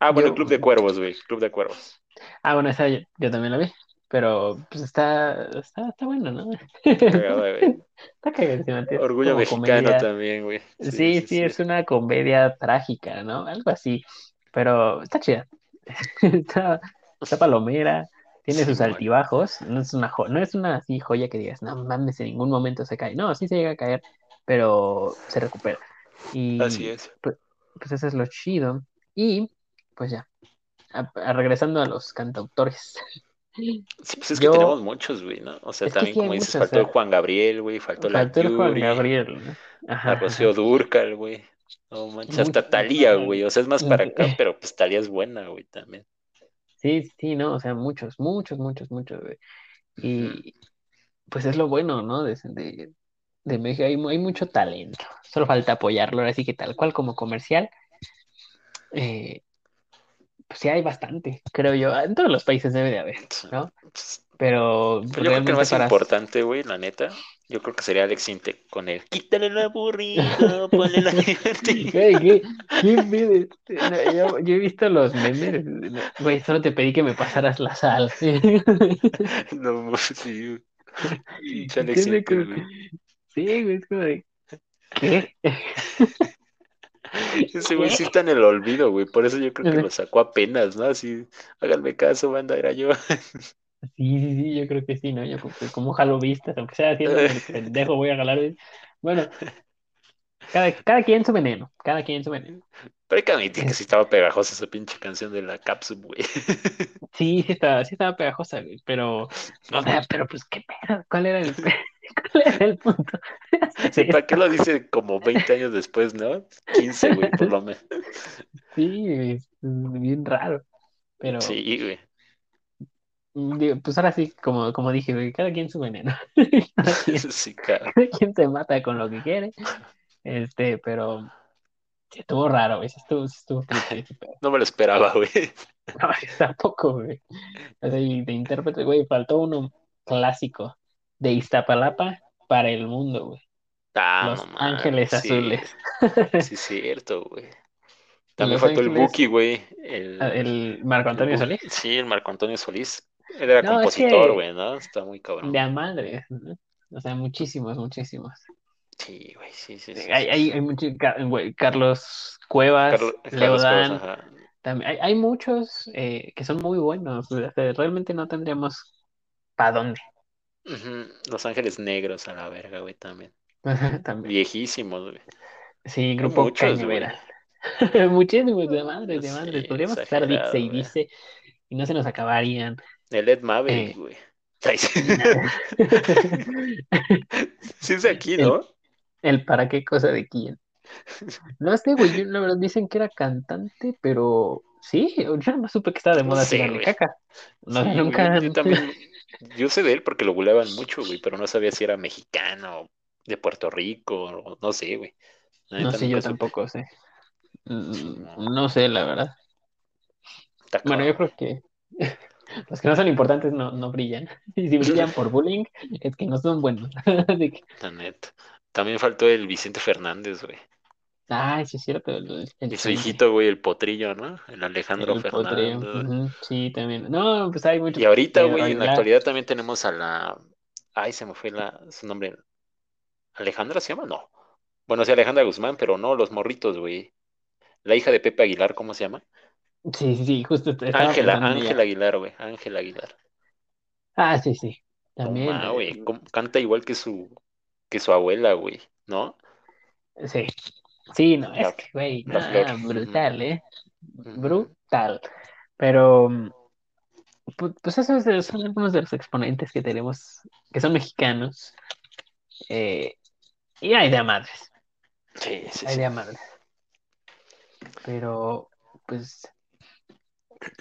Ah, bueno, yo, Club de Cuervos, güey. Club de Cuervos. ah, bueno, esa yo, yo también la vi, pero pues está, está, está bueno, ¿no? Está cagada, güey. Está cagadísimo, es Orgullo como mexicano comedia. también, güey. Sí, Sí, sí, sí, sí. es una comedia trágica, ¿no? Algo así, pero está chida. Está, está palomera, tiene sus Simón. altibajos, no es una no es una así joya que digas, no mames, en ningún momento se cae. No, sí se llega a caer, pero se recupera. Así Y es. pues, pues eso es lo chido. Y pues ya, a- a- regresando a los cantautores. Sí, pues es que tenemos Yo, muchos, güey, ¿no? O sea, es también sí como dices, muchos, o faltó sea, Juan Gabriel, güey, faltó la faltó el Juan Yuri, Gabriel, ¿no? Ajá, la Rocío ajá. Dúrcal, güey. No manches, hasta Talía, güey. O sea, es más para acá, pero pues Talía es buena, güey, también. Sí, sí, no, o sea, muchos, muchos, muchos, muchos, güey. Y pues es lo bueno, ¿no? De, de, de México hay, mu- hay mucho talento. Solo falta apoyarlo, ahora sí que tal cual como comercial, eh, pues sí hay bastante, creo yo. En todos los países debe de haber, Sí, ¿no? pues, Pero Pero yo creo que el más para... importante, güey, la neta, yo creo que sería Alex Intec con el quítale el aburrido, ponle la divertida. Güey, ¿qué, qué? No, yo, yo he visto los memes, no, güey, solo te pedí que me pasaras la sal. No, sí, güey. Pinche ¿Qué Alex Intec, güey. Sí, güey, es como de, ¿qué? Ese güey sí está en el olvido, güey. Por eso yo creo que lo sacó apenas, ¿no? Así, háganme caso, banda, era yo. Sí, sí, sí, yo creo que sí, ¿no? Yo como, jalo vistas, aunque sea haciendo el pendejo, voy a jalar. Bueno, cada, cada quien su veneno, cada quien su veneno. Pero hay que admitir que sí estaba pegajosa esa pinche canción de la Capsule, güey. Sí, sí estaba, sí estaba pegajosa, güey, pero, o sea, pero pues qué pedo, ¿cuál era el, el punto? Sí, ¿Para qué lo dice como 20 años después, no? 15, güey, por lo menos. Sí, es bien raro, pero... Sí, güey. Pues ahora sí, como, como dije, güey, cada quien su veneno. cada, quien, sí, cada quien se mata con lo que quiere. Este, pero estuvo raro, güey. Estuvo, estuvo triste. No me lo esperaba, güey. No, tampoco, güey. O sea, de intérprete, güey, faltó uno clásico de Iztapalapa para el mundo, güey. Ah, Los Ángeles Azules. Sí, cierto, güey. También faltó el Buki, güey. El, ah, el, Marco Antonio Solís. Sí, el Marco Antonio Solís. Él era compositor, güey, ¿no? Está muy cabrón. De a madre. O sea, muchísimos, muchísimos. Sí, güey, sí, sí. sí hay, hay, hay muchos, güey, Carlos Cuevas, Leodán. también, hay, hay muchos eh, que son muy buenos. realmente no tendríamos para dónde. Los Ángeles Negros a la verga, güey, también. también. Viejísimos, güey. Sí, grupo Cañavera. Muchísimos de madre, de madre. Podríamos estar dice y dice y no se nos acabarían. El Ed Maverick, eh, güey. sí es aquí, ¿no? El, para qué cosa de quién. No sé, güey, la verdad dicen que era cantante, pero sí, yo no supe que estaba de moda no caca. No, nunca. yo también, yo sé de él porque lo buleaban mucho, güey, pero no sabía si era mexicano, de Puerto Rico, no sé, güey. No sé, yo tampoco sé. No sé, la verdad. Bueno, yo creo que los que no son importantes no, no brillan. Y si brillan por bullying, es que no son buenos. Neta. También faltó el Vicente Fernández, güey. Ah, sí es cierto. El, y su hijito, güey, el potrillo, ¿no? El Alejandro Fernández. Sí, también. No, pues hay muchos. Y ahorita, güey, en la actualidad también tenemos a la. Ay, se me fue la... su nombre. ¿Alejandra se llama? No. Bueno, sí, Alejandra Guzmán, pero no, los morritos, güey. La hija de Pepe Aguilar, ¿cómo se llama? Sí, sí, sí, justo. Ángela, Ángela Aguilar, güey. Ángela Aguilar. Ah, sí, sí. También. Ah, güey. Canta igual que su, que su abuela, güey, ¿no? Sí. Sí, no, es que, güey, brutal, ¿eh? Brutal. Pero, pues, pues esos son algunos de los exponentes que tenemos, que son mexicanos. Eh, y hay de madres. Sí, sí. Hay de madres. Pero, pues,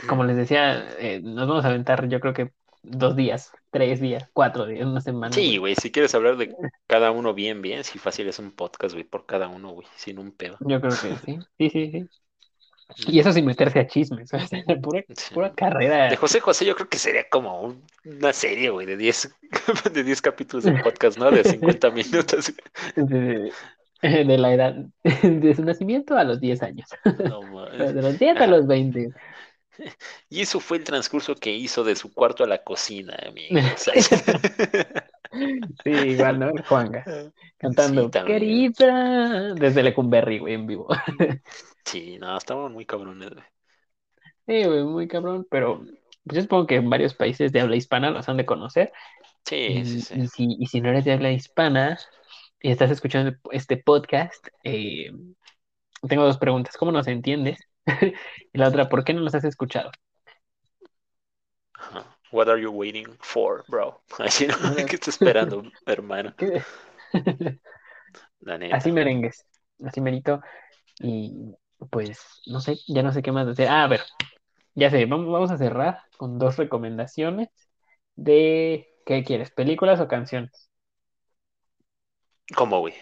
como les decía, eh, nos vamos a aventar, yo creo que dos días, tres días, cuatro días, una semana. Sí, güey, si quieres hablar de cada uno bien, bien, si fácil es un podcast, güey, por cada uno, güey, sin un pedo. Yo creo que sí, sí, sí, sí. Y eso sin meterse a chismes, pura, pura carrera. De José José yo creo que sería como una serie, güey, de 10 de diez capítulos de podcast, ¿no? De 50 minutos. De, de, la edad, de su nacimiento a los 10 años. No, de los 10 a los 20. Y eso fue el transcurso que hizo de su cuarto a la cocina, amigos. sí, igual, ¿no? Juanga. Cantando querida desde Lecumberri, güey, en vivo. sí, no, estamos muy cabrones, güey. Sí, güey, muy cabrón, pero yo supongo que en varios países de habla hispana los han de conocer. Sí, sí, sí. Y si, no eres de habla hispana y estás escuchando este podcast, eh, tengo dos preguntas. ¿Cómo nos entiendes? y la otra, ¿por qué no los has escuchado? What are you waiting for, bro? Así no, ¿qué estás esperando, hermano? Así merengues, así merito. Y pues, no sé, ya no sé qué más decir. Ah, a ver, ya sé, vamos, vamos a cerrar con dos recomendaciones de, ¿qué quieres? ¿Películas o canciones? ¿Cómo, güey?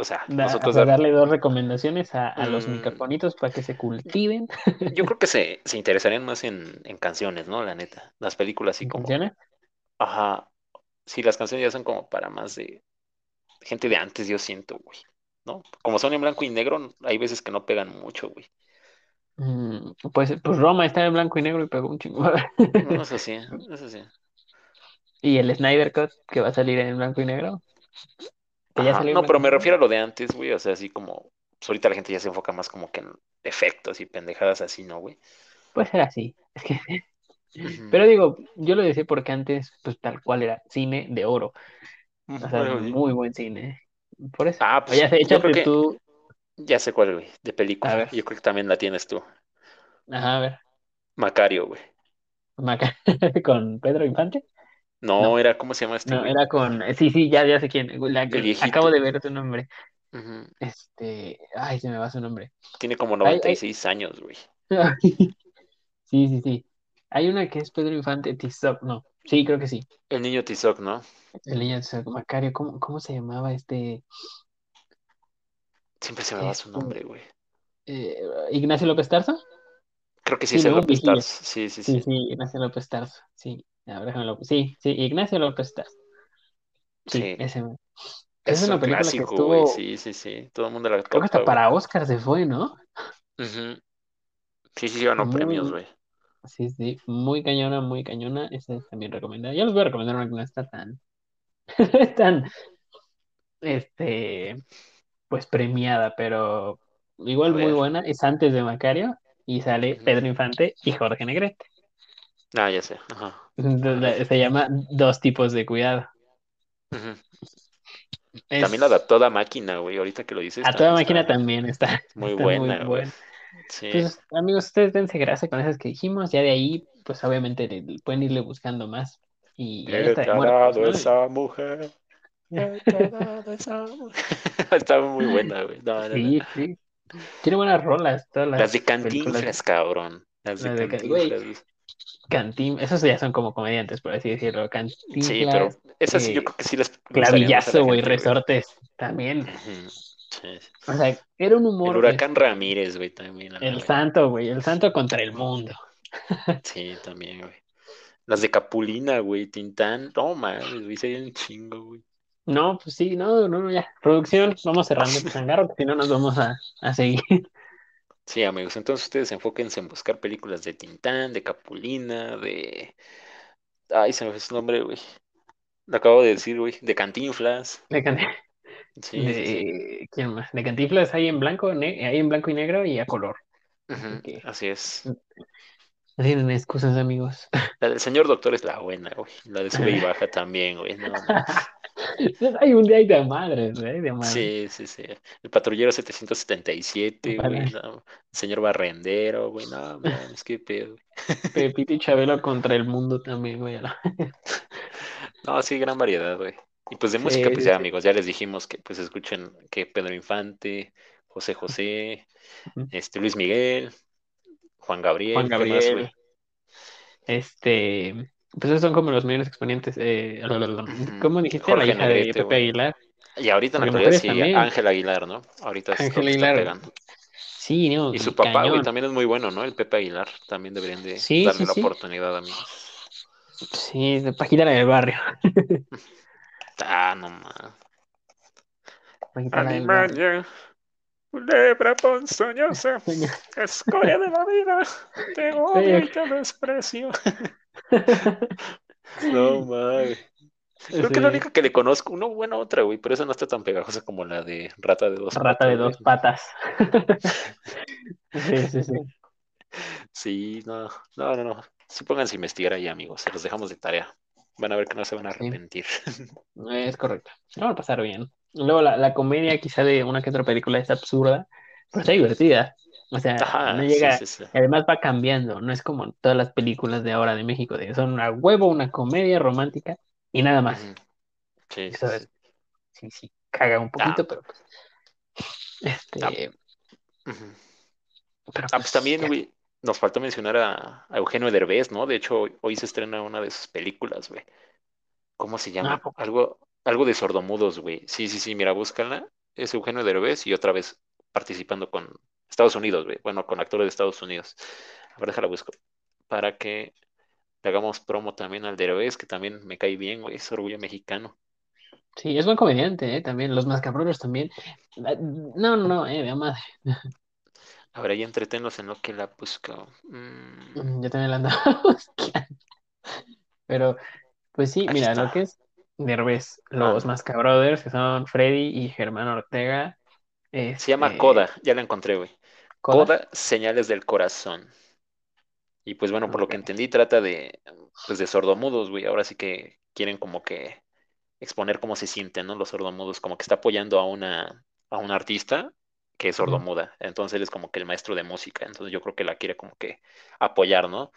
O sea, nosotros darle dos recomendaciones a, los mm. microfonitos para que se cultiven. Yo creo que se, interesarían más en, canciones, ¿no? La neta. Las películas así como. ¿Canciones? Ajá. Sí, las canciones ya son como para más de gente de antes, yo siento, güey. ¿No? Como son en blanco y negro, hay veces que no pegan mucho, güey. Mm, pues, pues Roma está en blanco y negro y pegó un chingo. no, eso sí, eso sí. ¿Y el Snyder Cut que va a salir en blanco y negro? No, pero me refiero a lo de antes, güey, o sea, así como pues ahorita la gente ya se enfoca más como que en efectos y pendejadas así, ¿no, güey? Puede ser así. Es que, pero digo, yo lo decía porque antes, pues tal cual era cine de oro. O sea, Bueno, muy buen cine. Por eso. Ah, pues Oye, yo creo que tú. ya sé cuál, güey, de A película. ver, Yo creo que también la tienes tú. ajá, a ver. Macario, güey. Maca- con Pedro Infante. No, No, era, ¿cómo se llama este, no, güey? era con. Sí, sí, ya, ya sé quién. La- El acabo de ver tu nombre. Este. Ay, se me va su nombre. Tiene como Hay, noventa y hay... seis años, güey. Sí, sí, sí. Hay una que es Pedro Infante, Tizoc. No, sí, creo que sí. El niño Tizoc, ¿no? El niño Tizoc, Macario. ¿Cómo, cómo se llamaba este? Siempre se me va su este nombre, güey. eh, Ignacio López Tarso? Creo que sí Sí, es no, López. Tarso. Sí, sí, Sí, sí. sí, Ignacio López Tarso. Sí, a ver, Sí, sí, Ignacio López Tarso. Sí, Sí. ese. Es Es un una película que clásico, güey. estuvo, Sí, sí, sí. Todo el mundo la creo que hasta para Oscar se fue, ¿no? Ujú. Sí, sí, ganó premios, güey. sí, sí, muy cañona, muy cañona. Esa es también recomendada. Yo les voy a recomendar una que no está tan, tan, este, pues premiada, pero igual muy buena. Es antes de Macario y sale. Pedro Infante y Jorge Negrete. Ah, ya sé. Ajá. Se llama Dos tipos de cuidado. También la Es adaptó a máquina, güey. Ahorita que lo dices, a toda máquina está también está, muy está muy buena, güey. buena. Sí. Pues amigos, ustedes dense grasa con esas que dijimos, ya de ahí, pues obviamente le- pueden irle buscando más. Y, y hay ¿Qué hasta te de ha muertos, dado ¿no? esa mujer? ¿Qué te ha dado esa mujer? Está muy buena, güey. No, no, no. Sí, sí. Tiene buenas rolas, todas Las de las películas. Cantinflas, cabrón. Las de Las de, Cantinflas. güey. Cantim, esos ya son como comediantes, por así decirlo. Sí, pero esas sí yo eh, creo que sí les gustarían más a la Clavillazo, güey. Resortes, también. Sí. O sea, era un El humor, huracán este, Ramírez, güey, también, el santo, güey, el santo contra el mundo. Sí, también, güey. Las de Capulina, güey, Tintán. No, mames, güey, sería un chingo, güey. No, pues sí, no, no, ya. Producción, vamos cerrando el changarro, que si no nos vamos a, a seguir. Sí, amigos, entonces ustedes enfóquense en buscar películas de Tintán, de Capulina, de... Ay, se me fue su nombre, güey. Lo acabo de decir, güey. De Cantinflas. De, Can- Sí, sí, sí. de- ¿quién más? De Cantinflas hay en blanco, hay en blanco y negro y a color. Así Ujú, que así es. No tienen excusas, amigos. La del señor doctor es la buena, güey. La de sube y baja también, güey. No, hay un día de madres, güey, de madres. Sí, sí, sí. El patrullero 777, güey. Ojalá. no. El señor barrendero, güey. No, mames, qué pedo. Pepito y Chabelo contra el mundo también, güey. No, sí, gran variedad, güey. Y pues de Sí, música, pues sí, ya, sí. amigos, ya les dijimos que pues escuchen que Pedro Infante, José José, este Luis Miguel, Juan Gabriel, Juan ¿qué más, Gabriel. güey? Este, pues esos son como los mayores exponentes. Eh. ¿Cómo dijiste? La Jorge hija de Pepe. Aguilar. Y ahorita en la actualidad sí, también. Ángel Aguilar, ¿no? Ahorita es Ángel Aguilar. pegando. Sí, no, Y su papá, güey, también es muy bueno, ¿no? El Pepe Aguilar. También deberían de Sí, darle sí, la sí. oportunidad, amigos. Sí, de Paquita la del barrio. Ah, no más. Paquita la del barrio. Culebra ponzoñosa, escoria de la vida, te odio y te desprecio. No mames. Creo que la Sí, única que le conozco, no, bueno, otra, güey, pero esa no está tan pegajosa como la de Rata de dos Rata patas, de güey. dos patas. Sí, sí, sí. Sí, no, no, no, no. Sí pónganse a investigar ahí, amigos. Se los dejamos de tarea. Van a ver que no se van a Sí. arrepentir. Es correcto. No va a pasar bien. Luego la, la comedia quizá de una que otra película es absurda, pero está divertida. O sea, no Ajá, llega, sí, sí. además va cambiando, no es como todas las películas de ahora de México, de son a huevo una comedia romántica y nada más. Sí, sí, Eso sí. es, sí, sí, caga un poquito, Ah. pero pues, este, pero Ah, pues también, güey, nos faltó mencionar a, a Eugenio Derbez, ¿no? De hecho, hoy, hoy se estrena una de sus películas, güey. ¿Cómo se Ah, llama? poco. Algo, algo de sordomudos, güey. Sí, sí, sí, mira, búscala. Es Eugenio Derbez y otra vez participando con Estados Unidos, güey. Bueno, con actores de Estados Unidos. A ver, déjala busco. Para que le hagamos promo también al Derbez, que también me cae bien, güey. Es orgullo mexicano. Sí, es buen comediante, ¿eh? También, los mascabrosos también. Ah, No, no, no, eh, de madre. A ver, ahí entretenlos en lo que la busco. Mm, Mm, Yo también la andaba buscando. Pero, pues sí, Ahí mira, está. lo que es Derbez, los Ah. Mascabrothers, que son Freddy y Germán Ortega, Se llama Este, Coda, ya la encontré, güey. Coda. Coda, señales del corazón. Y pues bueno, por lo que entendí, trata de, pues de sordomudos, güey. Ahora sí que quieren como que exponer cómo se sienten, ¿no? Los sordomudos, como que está apoyando a una, a una artista que es sordomuda. Entonces él es como que el maestro de música. Entonces yo creo que la quiere como que apoyar, ¿no?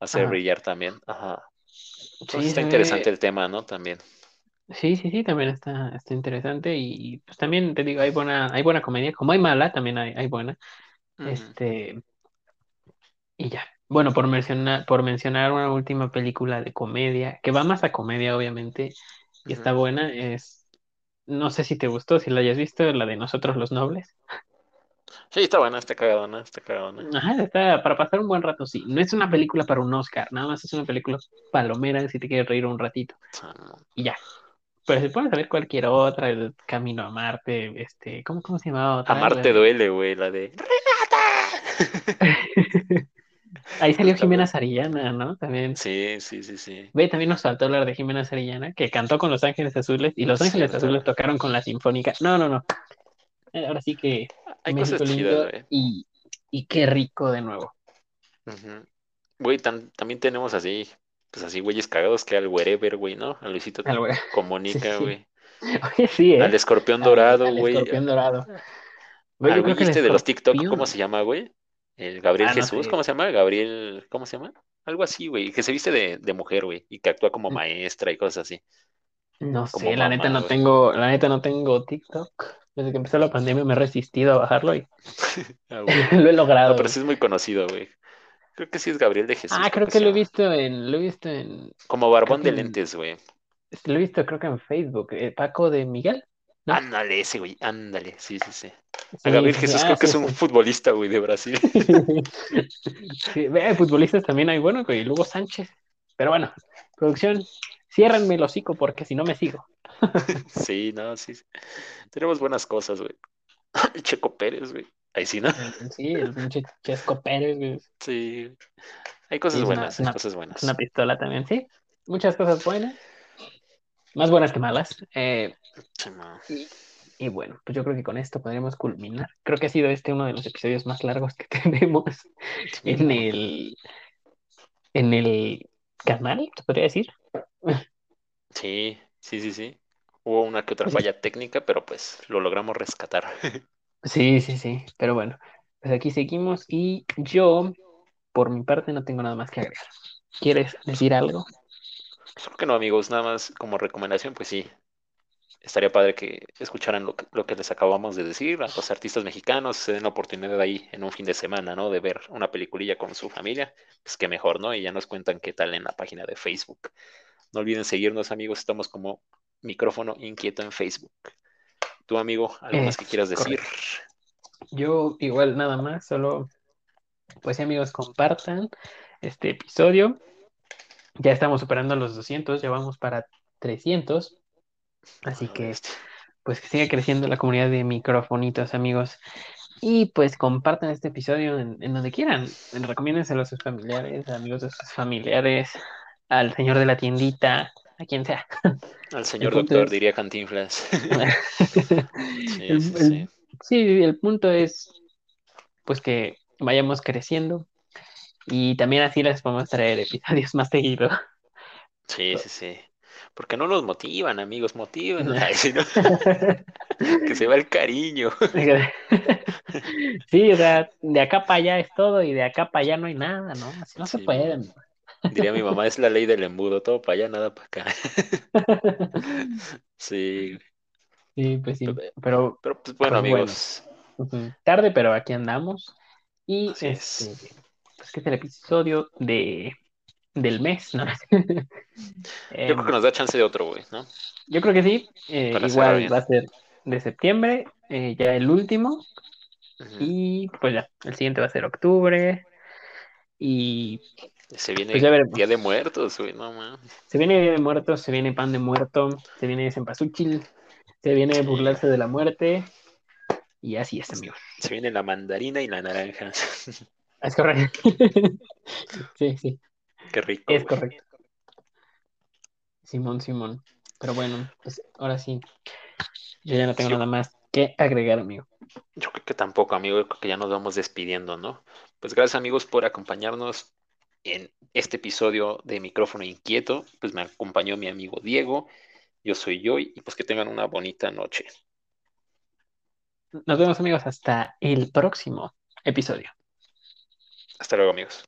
Hacer Ajá. brillar también. Ajá. Entonces Sí, está interesante ve. el tema, ¿no? También. Sí, sí, sí, también está, está interesante. Y pues también te digo, hay buena, hay buena comedia. Como hay mala, también hay, hay buena. Este, y ya. Bueno, por mencionar, por mencionar una última película de comedia, que va más a comedia, obviamente, y está buena, es, no sé si te gustó, si la hayas visto, la de Nosotros los Nobles. Sí, está buena, está cagadona, está cagadona. Ajá, está para pasar un buen rato, sí. No es una película para un Oscar, nada más es una película palomera si te quieres reír un ratito. Y ya. Pero si puedes saber cualquier otra, el Camino a Marte, este, ¿cómo, cómo se llamaba otra? Amarte de... duele, güey, la de ¡Renata! Ahí salió Jimena. Sarillana, ¿no? También. Sí, sí, sí, sí. Ve, también nos faltó hablar de Jimena Sarillana, que cantó con Los Ángeles Azules, y Los Ángeles. Azules tocaron con la Sinfónica. No, no, no. Eh, Ahora sí que Hay cosas México chidas, lindo güey. y, y qué rico de nuevo. Ujú. Güey, tan- también tenemos así, pues así, güeyes cagados que al Wherever, güey, ¿no? A Luisito Sí, Comunica, sí. güey. Oye, sí, Al ¿eh? Escorpión Al, Dorado, al güey. escorpión dorado. Ve, Al yo güey creo que el este de los TikTok, ¿cómo escorpión. se llama, güey? El Gabriel Ah, no Jesús, sé. ¿cómo se llama? Gabriel, ¿cómo se llama? Algo así, güey, que se viste de, de mujer, güey, y que actúa como maestra y cosas así, No como sé, la neta no tengo, la neta no tengo TikTok. Desde que empezó la pandemia me he resistido a bajarlo y Ah, lo he No, logrado, pero güey. sí es muy conocido, güey. Creo que sí es Gabriel de Jesús, Ah, creo que lo he visto en, lo he visto en, Como Barbón de en, lentes, güey. lo he visto creo que en Facebook. eh, Paco de Miguel, ¿no? Ándale, ese, güey, ándale, sí, sí, sí. A Sí, Gabriel sí. Jesús Ah, creo que es un sí. futbolista, güey, de Brasil. Sí, ve, futbolistas también hay bueno, güey. Luego Sánchez. Pero bueno, producción, ciérrenme el hocico porque si no me sigo. Sí, no, sí. sí. Tenemos buenas cosas, güey. Checo Pérez, güey. Ahí sí, ¿no? Sí, el pinche Chesco Pérez, güey. Sí. Hay cosas una, buenas, hay una, cosas es una buenas. pistola también, sí. Muchas cosas buenas, más buenas que malas. Eh, y, y bueno, pues yo creo que con esto podremos culminar. Creo que ha sido este uno de los episodios más largos que tenemos en el, en el canal, se podría decir. Sí, sí, sí, sí. Hubo una que otra falla técnica, pero pues lo logramos rescatar. sí, sí, sí. Pero bueno, pues aquí seguimos y yo, por mi parte, no tengo nada más que agregar. ¿Quieres decir algo? Pues creo que no, amigos, nada más como recomendación, pues sí. Estaría padre que escucharan lo que, lo que les acabamos de decir, a los artistas mexicanos, se den la oportunidad ahí en un fin de semana, ¿no? De ver una peliculilla con su familia, pues qué mejor, ¿no? Y ya nos cuentan qué tal en la página de Facebook. No olviden seguirnos, amigos, estamos como micrófono inquieto en Facebook. Tu amigo, ¿algo más que quieras decir? Yo igual nada más, solo pues sí, amigos, compartan este episodio. Ya estamos superando los 200, ya vamos para 300, así que pues que siga creciendo la comunidad de microfonitos, amigos. Y pues compartan este episodio en, en donde quieran. Recomiéndenselo a sus familiares, amigos de sus familiares, al señor de la tiendita, a quien sea. Al señor doctor, es... diría Cantinflas. Sí, el- sí, sí. el- sí, el punto es pues que vayamos creciendo y también así les podemos traer episodios más seguidos. Sí, sí, sí. Porque no los motivan, amigos, ¿no? Que se va el cariño. Sí, o sea, de acá para allá es todo y de acá para allá no hay nada, ¿no? Así no se Sí, puede. mo. Diría mi mamá, es la ley del embudo, todo para allá, nada para acá. Sí, Sí, pues sí, pe- pero pero pues bueno, pues bueno, amigos, tarde, pero aquí andamos. Y así este, es. Pues que es el episodio de, del mes, ¿no? Yo creo que Em, nos da chance de otro, güey, ¿no? yo creo que sí, eh, igual va a ser de septiembre, eh, ya el último, y pues ya, el siguiente va a ser octubre, y Se pues viene ya veremos. Día de Muertos, güey, no mames. Se viene Día de Muertos, se viene Pan de Muerto, se viene Cempasúchil, se viene. Burlarse de la Muerte, y así es, amigos. Se viene la mandarina y la naranja. Es correcto. Sí, sí, Qué rico, es güey. correcto. Simón, Simón. Pero bueno, pues ahora sí, yo ya no tengo Sí, nada más que agregar, amigo. Yo creo que tampoco, amigo, yo creo que ya nos vamos despidiendo, ¿no? Pues gracias, amigos, por acompañarnos en este episodio de Micrófono Inquieto. Pues me acompañó mi amigo Diego, yo soy Joy, y pues que tengan una bonita noche. Nos vemos amigos hasta el próximo episodio. Hasta luego, amigos.